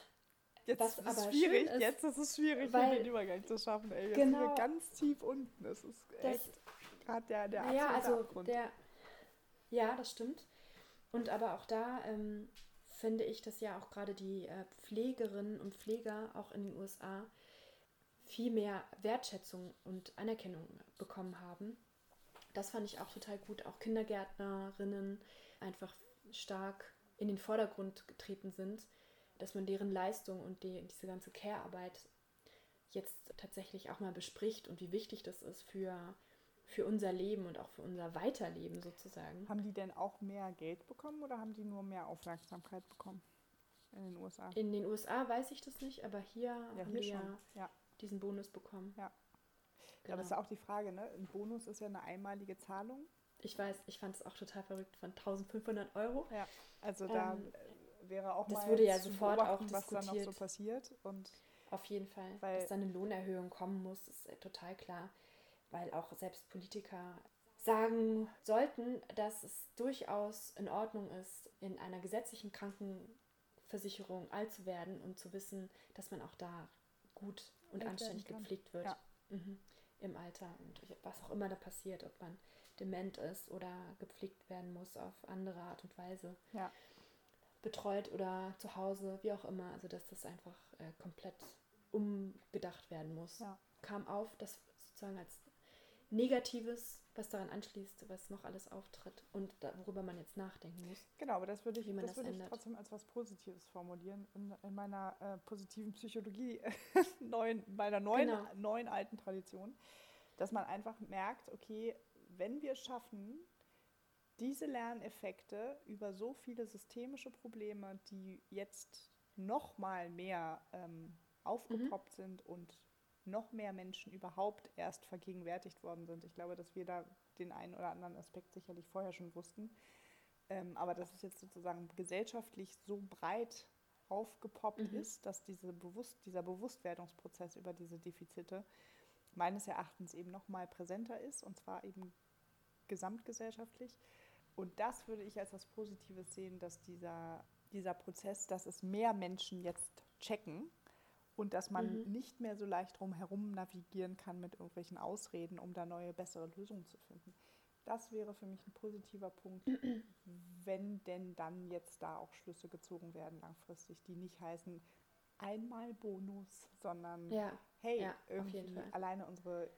jetzt was ist aber es schwierig. ist, jetzt ist es schwierig, weil- den Übergang zu schaffen. Ey. Jetzt sind wir Genau. ganz tief unten. Das ist echt gerade der, der absolute also Abgrund. der. Ja, das stimmt. Und aber auch da ähm, finde ich, dass ja auch gerade die äh, Pflegerinnen und Pfleger auch in den USA viel mehr Wertschätzung und Anerkennung bekommen haben. Das fand ich auch total gut. Auch Kindergärtnerinnen einfach stark in den Vordergrund getreten sind, dass man deren Leistung und die, diese ganze Care-Arbeit jetzt tatsächlich auch mal bespricht und wie wichtig das ist für, für unser Leben und auch für unser Weiterleben sozusagen. Haben die denn auch mehr Geld bekommen oder haben die nur mehr Aufmerksamkeit bekommen in den USA? In den USA weiß ich das nicht, aber hier ja, haben hier schon. ja Ja. Diesen Bonus bekommen. Ja. Genau. Aber es ist ja auch die Frage, ne? Ein Bonus ist ja eine einmalige Zahlung. Ich weiß, ich fand es auch total verrückt von 1500 Euro. Ja. Also da Ähm, äh, wäre auch das mal wurde ja sofort auch was da noch so diskutiert. passiert. Und Auf jeden Fall. Weil- dass da eine Lohnerhöhung kommen muss, ist äh, total klar. Weil auch selbst Politiker sagen sollten, dass es durchaus in Ordnung ist, in einer gesetzlichen Krankenversicherung alt zu werden und zu wissen, dass man auch da gut und anständig gepflegt wird Ja. mhm. im Alter und was auch immer da passiert, ob man dement ist oder gepflegt werden muss auf andere Art und Weise ja, betreut oder zu Hause, wie auch immer. Also dass das einfach äh, komplett umgedacht werden muss. Ja. Kam auf, das sozusagen als Negatives, was daran anschließt, was noch alles auftritt und da, worüber man jetzt nachdenken muss. genau, aber das würde ich, das das würde ich trotzdem als was Positives formulieren. In, in meiner äh, positiven Psychologie, [laughs] neuen, meiner neuen, Genau. neuen alten Tradition, dass man einfach merkt, okay, wenn wir schaffen, diese Lerneffekte über so viele systemische Probleme, die jetzt noch mal mehr ähm, aufgepoppt sind und noch mehr Menschen überhaupt erst vergegenwärtigt worden sind. Ich glaube, dass wir da den einen oder anderen Aspekt sicherlich vorher schon wussten. Ähm, aber dass es jetzt sozusagen gesellschaftlich so breit aufgepoppt Mhm. ist, dass diese Bewusst dieser Bewusstwerdungsprozess über diese Defizite meines Erachtens eben noch mal präsenter ist und zwar eben gesamtgesellschaftlich. Und das würde ich als was Positives sehen, dass dieser, dieser Prozess, dass es mehr Menschen jetzt checken und dass man Mhm. nicht mehr so leicht drumherum navigieren kann mit irgendwelchen Ausreden, um da neue, bessere Lösungen zu finden. Das wäre für mich ein positiver Punkt, [clears throat] wenn denn dann jetzt da auch Schlüsse gezogen werden langfristig, die nicht heißen einmal Bonus, sondern Ja, hey, ja, irgendwie alleine unsere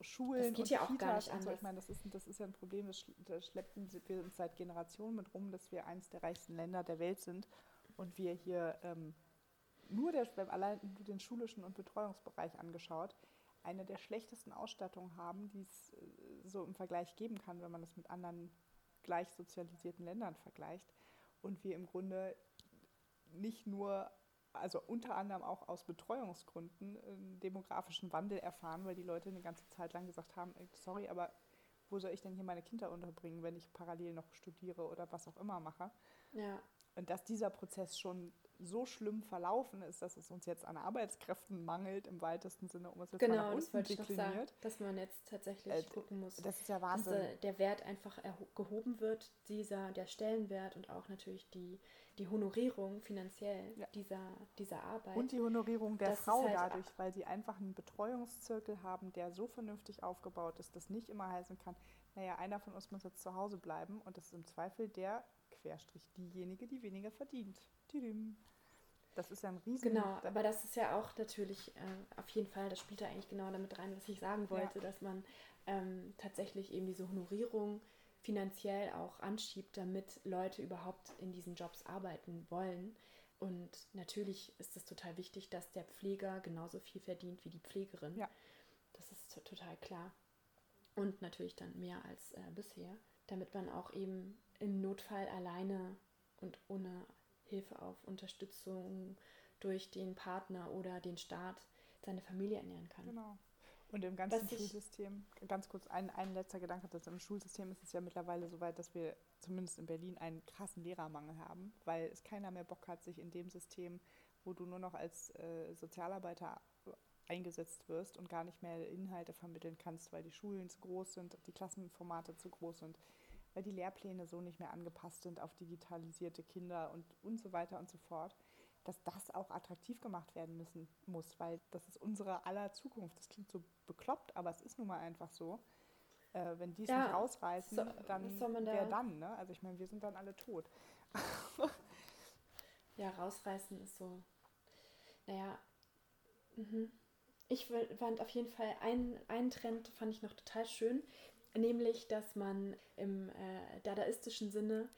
Schulen Das geht und ja auch gar Kitas nicht und so. Ich meine, das ist, das ist ja ein Problem, das, das schleppen wir uns seit Generationen mit rum, dass wir eines der reichsten Länder der Welt sind und wir hier ähm, nur der, allein den schulischen und Betreuungsbereich angeschaut, eine der schlechtesten Ausstattungen haben, die es äh, so im Vergleich geben kann, wenn man das mit anderen gleich sozialisierten Ländern vergleicht. Und wir im Grunde nicht nur, also unter anderem auch aus Betreuungsgründen, einen demografischen Wandel erfahren, weil die Leute eine ganze Zeit lang gesagt haben, ey, sorry, aber wo soll ich denn hier meine Kinder unterbringen, wenn ich parallel noch studiere oder was auch immer mache? ja, Und dass dieser Prozess schon so schlimm verlaufen ist, dass es uns jetzt an Arbeitskräften mangelt, im weitesten Sinne, um es jetzt mal nach genau, das unten wollte ich noch sagen, dass man jetzt tatsächlich Äh, gucken muss, Das ist ja dass Wahnsinn. äh, der Wert einfach gehoben wird, dieser, der Stellenwert und auch natürlich die, die Honorierung finanziell Ja. dieser, dieser Arbeit. Und die Honorierung der Das Frau halt- dadurch, weil sie einfach einen Betreuungszirkel haben, der so vernünftig aufgebaut ist, dass nicht immer heißen kann, naja, einer von uns muss jetzt zu Hause bleiben und das ist im Zweifel der Querstrich diejenige, die weniger verdient. Tidim. Das ist ja ein riesen... Genau, aber das ist ja auch natürlich äh, auf jeden Fall, das spielt da eigentlich genau damit rein, was ich sagen wollte, dass man ähm, tatsächlich eben diese Honorierung finanziell auch anschiebt, damit Leute überhaupt in diesen Jobs arbeiten wollen. Und natürlich ist es total wichtig, dass der Pfleger genauso viel verdient wie die Pflegerin. Ja. Das ist to- total klar. Und natürlich dann mehr als äh, bisher, damit man auch eben im Notfall alleine und ohne Hilfe auf Unterstützung durch den Partner oder den Staat seine Familie ernähren kann. Genau. Und im ganzen Was Schulsystem, ganz kurz ein, ein letzter Gedanke, dass im Schulsystem ist es ja mittlerweile so weit, dass wir zumindest in Berlin einen krassen Lehrermangel haben, weil es keiner mehr Bock hat, sich in dem System, wo du nur noch als äh, Sozialarbeiter eingesetzt wirst und gar nicht mehr Inhalte vermitteln kannst, weil die Schulen zu groß sind, die Klassenformate zu groß sind, weil die Lehrpläne so nicht mehr angepasst sind auf digitalisierte Kinder und, und so weiter und so fort, dass das auch attraktiv gemacht werden müssen muss, weil das ist unsere aller Zukunft. Das klingt so bekloppt, aber es ist nun mal einfach so. Äh, wenn die es ja, nicht rausreißen, so, dann da wer dann? Ne? Also ich meine, wir sind dann alle tot. [laughs] ja, rausreißen ist so. Naja, mhm. ich fand auf jeden Fall einen, einen Trend, fand ich noch total schön, nämlich, dass man im äh, dadaistischen Sinne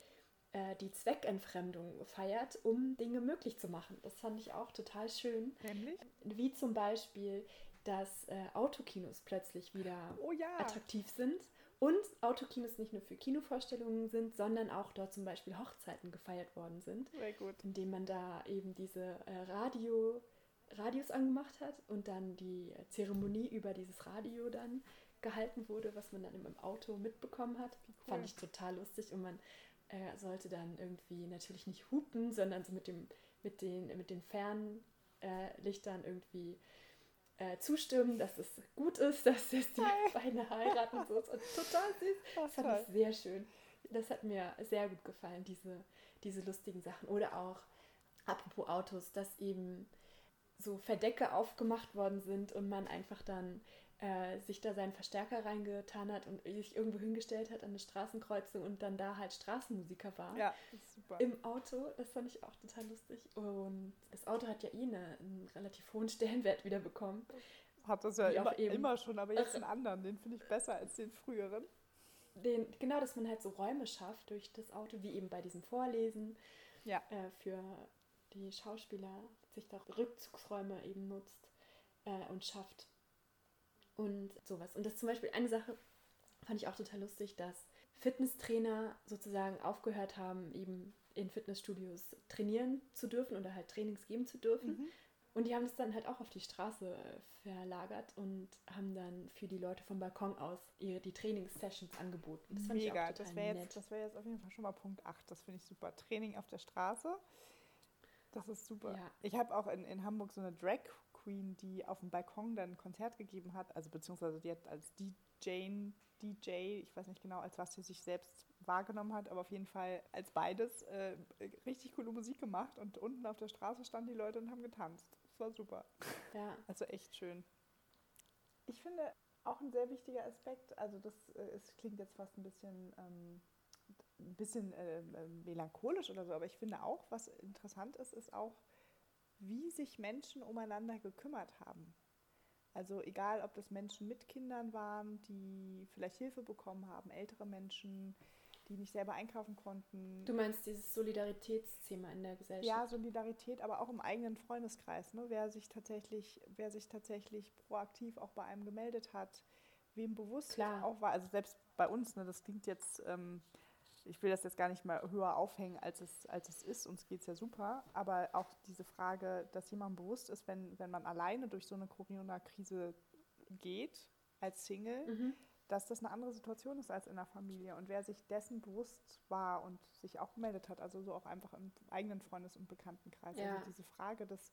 äh, die Zweckentfremdung feiert, um Dinge möglich zu machen. Das fand ich auch total schön. Nämlich? Wie zum Beispiel, dass äh, Autokinos plötzlich wieder oh ja. attraktiv sind. Und Autokinos nicht nur für Kinovorstellungen sind, sondern auch dort zum Beispiel Hochzeiten gefeiert worden sind. Indem man da eben diese äh, Radio, Radios angemacht hat und dann die Zeremonie über dieses Radio dann gehalten wurde, was man dann im Auto mitbekommen hat. Cool. Fand ich total lustig und man äh, sollte dann irgendwie natürlich nicht hupen, sondern so mit, dem, mit, den, mit den Fernlichtern äh, irgendwie äh, zustimmen, dass es gut ist, [laughs] dass jetzt die beiden heiraten und so. Das total süß. [laughs] Das fand ich sehr schön. Das hat mir sehr gut gefallen, diese, diese lustigen Sachen. Oder auch, apropos Autos, dass eben so Verdecke aufgemacht worden sind und man einfach dann äh, sich da seinen Verstärker reingetan hat und sich irgendwo hingestellt hat an eine Straßenkreuzung und dann da halt Straßenmusiker war. Ja, super. Im Auto, das fand ich auch total lustig. Und das Auto hat ja eh eine, einen relativ hohen Stellenwert wieder bekommen. Hat das ja immer, immer, schon, aber jetzt den anderen, den finde ich besser als den früheren. Den, genau, dass man halt so Räume schafft durch das Auto, wie eben bei diesem Vorlesen. Ja. Äh, für die Schauspieler sich da Rückzugsräume eben nutzt äh, und schafft und sowas. Und das ist zum Beispiel eine Sache, fand ich auch total lustig, dass Fitnesstrainer sozusagen aufgehört haben, eben in Fitnessstudios trainieren zu dürfen oder halt Trainings geben zu dürfen. Mhm. Und die haben das dann halt auch auf die Straße verlagert und haben dann für die Leute vom Balkon aus ihre, die Trainingssessions angeboten. Das fand Mega, ich auch das wäre jetzt, das wär jetzt auf jeden Fall schon mal Punkt 8. Das finde ich super. Training auf der Straße. Das ist super. Ja. Ich habe auch in, in Hamburg so eine Drag Queen, die auf dem Balkon dann ein Konzert gegeben hat, also beziehungsweise die hat als DJ, DJ, ich weiß nicht genau, als was sie sich selbst wahrgenommen hat, aber auf jeden Fall als beides äh, richtig coole Musik gemacht und unten auf der Straße standen die Leute und haben getanzt. Das war super. Ja. Also echt schön. Ich finde auch ein sehr wichtiger Aspekt, also das äh, es klingt jetzt fast ein bisschen ähm, ein bisschen äh, melancholisch oder so, aber ich finde auch, was interessant ist, ist auch, wie sich Menschen umeinander gekümmert haben. Also egal, ob das Menschen mit Kindern waren, die vielleicht Hilfe bekommen haben, ältere Menschen, die nicht selber einkaufen konnten. Du meinst dieses Solidaritätsthema in der Gesellschaft? Ja, Solidarität, aber auch im eigenen Freundeskreis. Ne? Wer, sich tatsächlich, wer sich tatsächlich proaktiv auch bei einem gemeldet hat, wem bewusst Klar. auch war. Also selbst bei uns, ne, das klingt jetzt ähm, ich will das jetzt gar nicht mal höher aufhängen, als es, als es ist. Uns geht es ja super. Aber auch diese Frage, dass jemand bewusst ist, wenn, wenn man alleine durch so eine Corona-Krise geht, als Single, mhm. dass das eine andere Situation ist als in der Familie. Und wer sich dessen bewusst war und sich auch gemeldet hat, also so auch einfach im eigenen Freundes- und Bekanntenkreis. Ja. Also diese Frage des,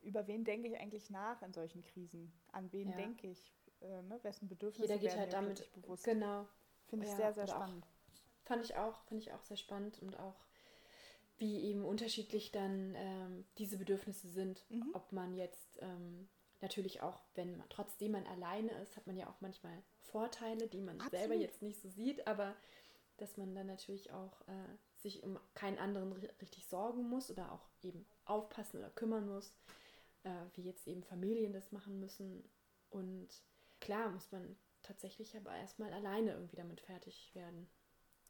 über wen denke ich eigentlich nach in solchen Krisen? An wen ja. denke ich? Äh, ne? Wessen Bedürfnisse Jeder geht halt damit bewusst? Genau. Finde ich ja, sehr, sehr spannend. Fand ich auch, fand ich auch sehr spannend und auch wie eben unterschiedlich dann ähm, diese Bedürfnisse sind. Mhm. Ob man jetzt ähm, natürlich auch, wenn man trotzdem man alleine ist, hat man ja auch manchmal Vorteile, die man Absolut. selber jetzt nicht so sieht, aber dass man dann natürlich auch äh, sich um keinen anderen richtig sorgen muss oder auch eben aufpassen oder kümmern muss, äh, wie jetzt eben Familien das machen müssen. Und klar muss man tatsächlich aber erstmal alleine irgendwie damit fertig werden.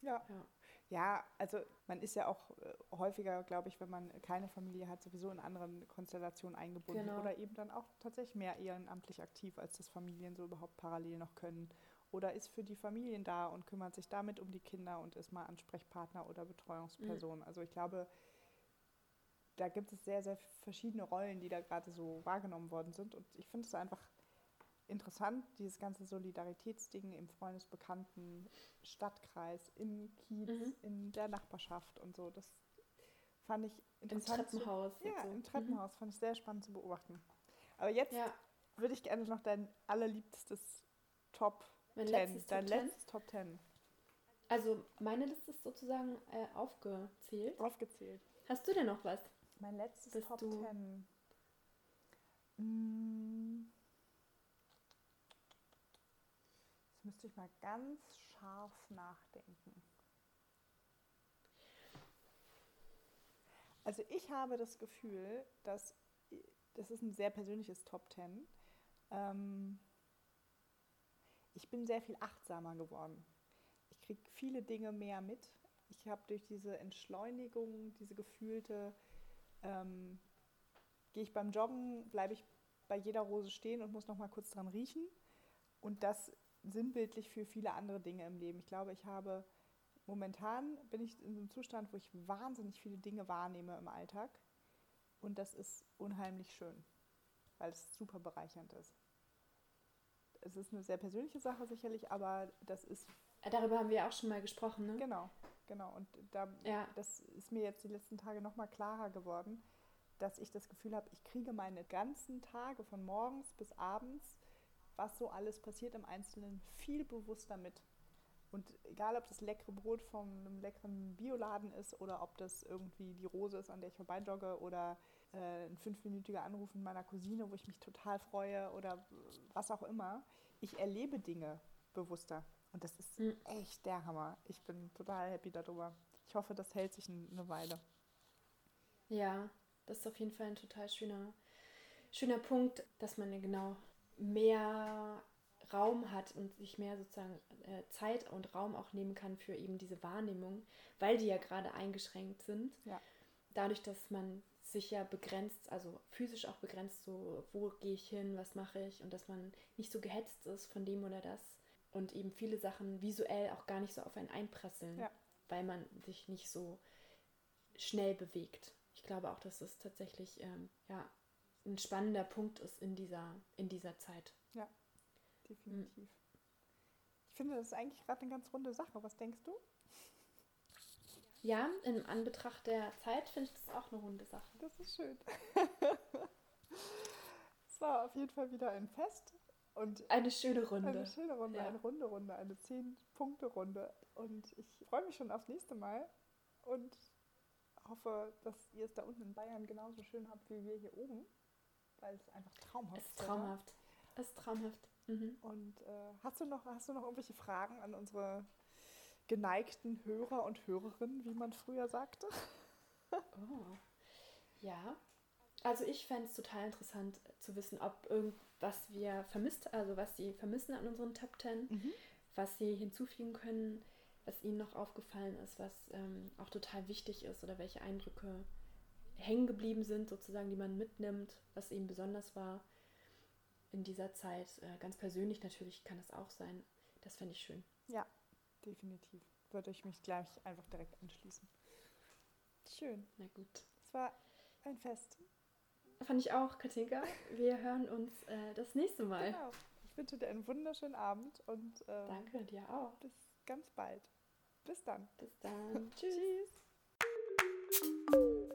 Ja. ja. Ja, also man ist ja auch äh, häufiger, glaube ich, wenn man keine Familie hat, sowieso in anderen Konstellationen eingebunden genau. oder eben dann auch tatsächlich mehr ehrenamtlich aktiv, als das Familien so überhaupt parallel noch können. Oder ist für die Familien da und kümmert sich damit um die Kinder und ist mal Ansprechpartner oder Betreuungsperson. Mhm. Also ich glaube, da gibt es sehr, sehr verschiedene Rollen, die da gerade so wahrgenommen worden sind. Und ich finde es einfach interessant, dieses ganze Solidaritätsding im Freundesbekannten Stadtkreis, im Kiez, mhm. in der Nachbarschaft und so. Das fand ich interessant. Im Treppenhaus. Zu, ja, so. im Treppenhaus mhm. fand ich sehr spannend zu beobachten. Aber jetzt ja. würde ich gerne noch dein allerliebstes Top mein 10, letztes dein Top letztes Top 10. Also meine Liste ist sozusagen äh, aufgezählt. Aufgezählt. Hast du denn noch was? Mein letztes Bist Top 10. Hm. Müsste ich mal ganz scharf nachdenken. Also ich habe das Gefühl, dass das ist ein sehr persönliches Top Ten. Ähm, ich bin sehr viel achtsamer geworden. Ich kriege viele Dinge mehr mit. Ich habe durch diese Entschleunigung, diese gefühlte, ähm, gehe ich beim Joggen, bleibe ich bei jeder Rose stehen und muss noch mal kurz dran riechen. Und das sinnbildlich für viele andere Dinge im Leben. Ich glaube, ich habe momentan bin ich in einem Zustand, wo ich wahnsinnig viele Dinge wahrnehme im Alltag. Und das ist unheimlich schön, weil es super bereichernd ist es ist eine sehr persönliche Sache sicherlich, aber das ist. Darüber haben wir auch schon mal gesprochen, ne? Genau, genau. Und da, ja. das ist mir jetzt die letzten Tage nochmal klarer geworden, dass ich das Gefühl habe, ich kriege meine ganzen Tage von morgens bis abends, was so alles passiert im Einzelnen, viel bewusster mit. Und egal, ob das leckere Brot von einem leckeren Bioladen ist oder ob das irgendwie die Rose ist, an der ich vorbeijogge oder äh, ein fünfminütiger Anruf mit meiner Cousine, wo ich mich total freue oder was auch immer. Ich erlebe Dinge bewusster. Und das ist mhm. echt der Hammer. Ich bin total happy darüber. Ich hoffe, das hält sich eine Weile. Ja, das ist auf jeden Fall ein total schöner, schöner Punkt, dass man genau mehr Raum hat und sich mehr sozusagen äh, Zeit und Raum auch nehmen kann für eben diese Wahrnehmung, weil die ja gerade eingeschränkt sind. Ja. Dadurch, dass man sich ja begrenzt, also physisch auch begrenzt, so wo gehe ich hin, was mache ich und dass man nicht so gehetzt ist von dem oder das und eben viele Sachen visuell auch gar nicht so auf einen einprasseln, ja. weil man sich nicht so schnell bewegt. Ich glaube auch, dass es tatsächlich ähm, ja, ein spannender Punkt ist in dieser, in dieser Zeit. Ja, definitiv. Hm. Ich finde, das ist eigentlich gerade eine ganz runde Sache. Was denkst du? Ja, in Anbetracht der Zeit finde ich das auch eine runde Sache. Das ist schön. [laughs] Es war auf jeden Fall wieder ein Fest. Und eine schöne Runde. Eine schöne Runde, ja. eine runde Runde, eine Zehn-Punkte-Runde. Und ich freue mich schon aufs nächste Mal und hoffe, dass ihr es da unten in Bayern genauso schön habt wie wir hier oben, weil es einfach traumhaft ist. Es ist traumhaft. Es ist traumhaft. Mhm. Und äh, hast, du noch, hast du noch irgendwelche Fragen an unsere geneigten Hörer und Hörerinnen, wie man früher sagte. [laughs] Oh. Ja. Also ich fände es total interessant zu wissen, ob irgendwas wir vermisst, also was sie vermissen an unseren Top Ten, mhm. was sie hinzufügen können, was ihnen noch aufgefallen ist, was ähm, auch total wichtig ist oder welche Eindrücke hängen geblieben sind, sozusagen, die man mitnimmt, was ihnen besonders war in dieser Zeit. Äh, ganz persönlich natürlich kann das auch sein. Das fände ich schön. Ja, definitiv. Würde ich mich gleich einfach direkt anschließen. Schön. Na gut. Es war ein Fest. Fand ich auch, Katinka. Wir hören uns äh, das nächste Mal. Genau. Ich wünsche dir einen wunderschönen Abend und ähm, danke dir auch. Bis ganz bald. Bis dann. Bis dann. Tschüss. Tschüss.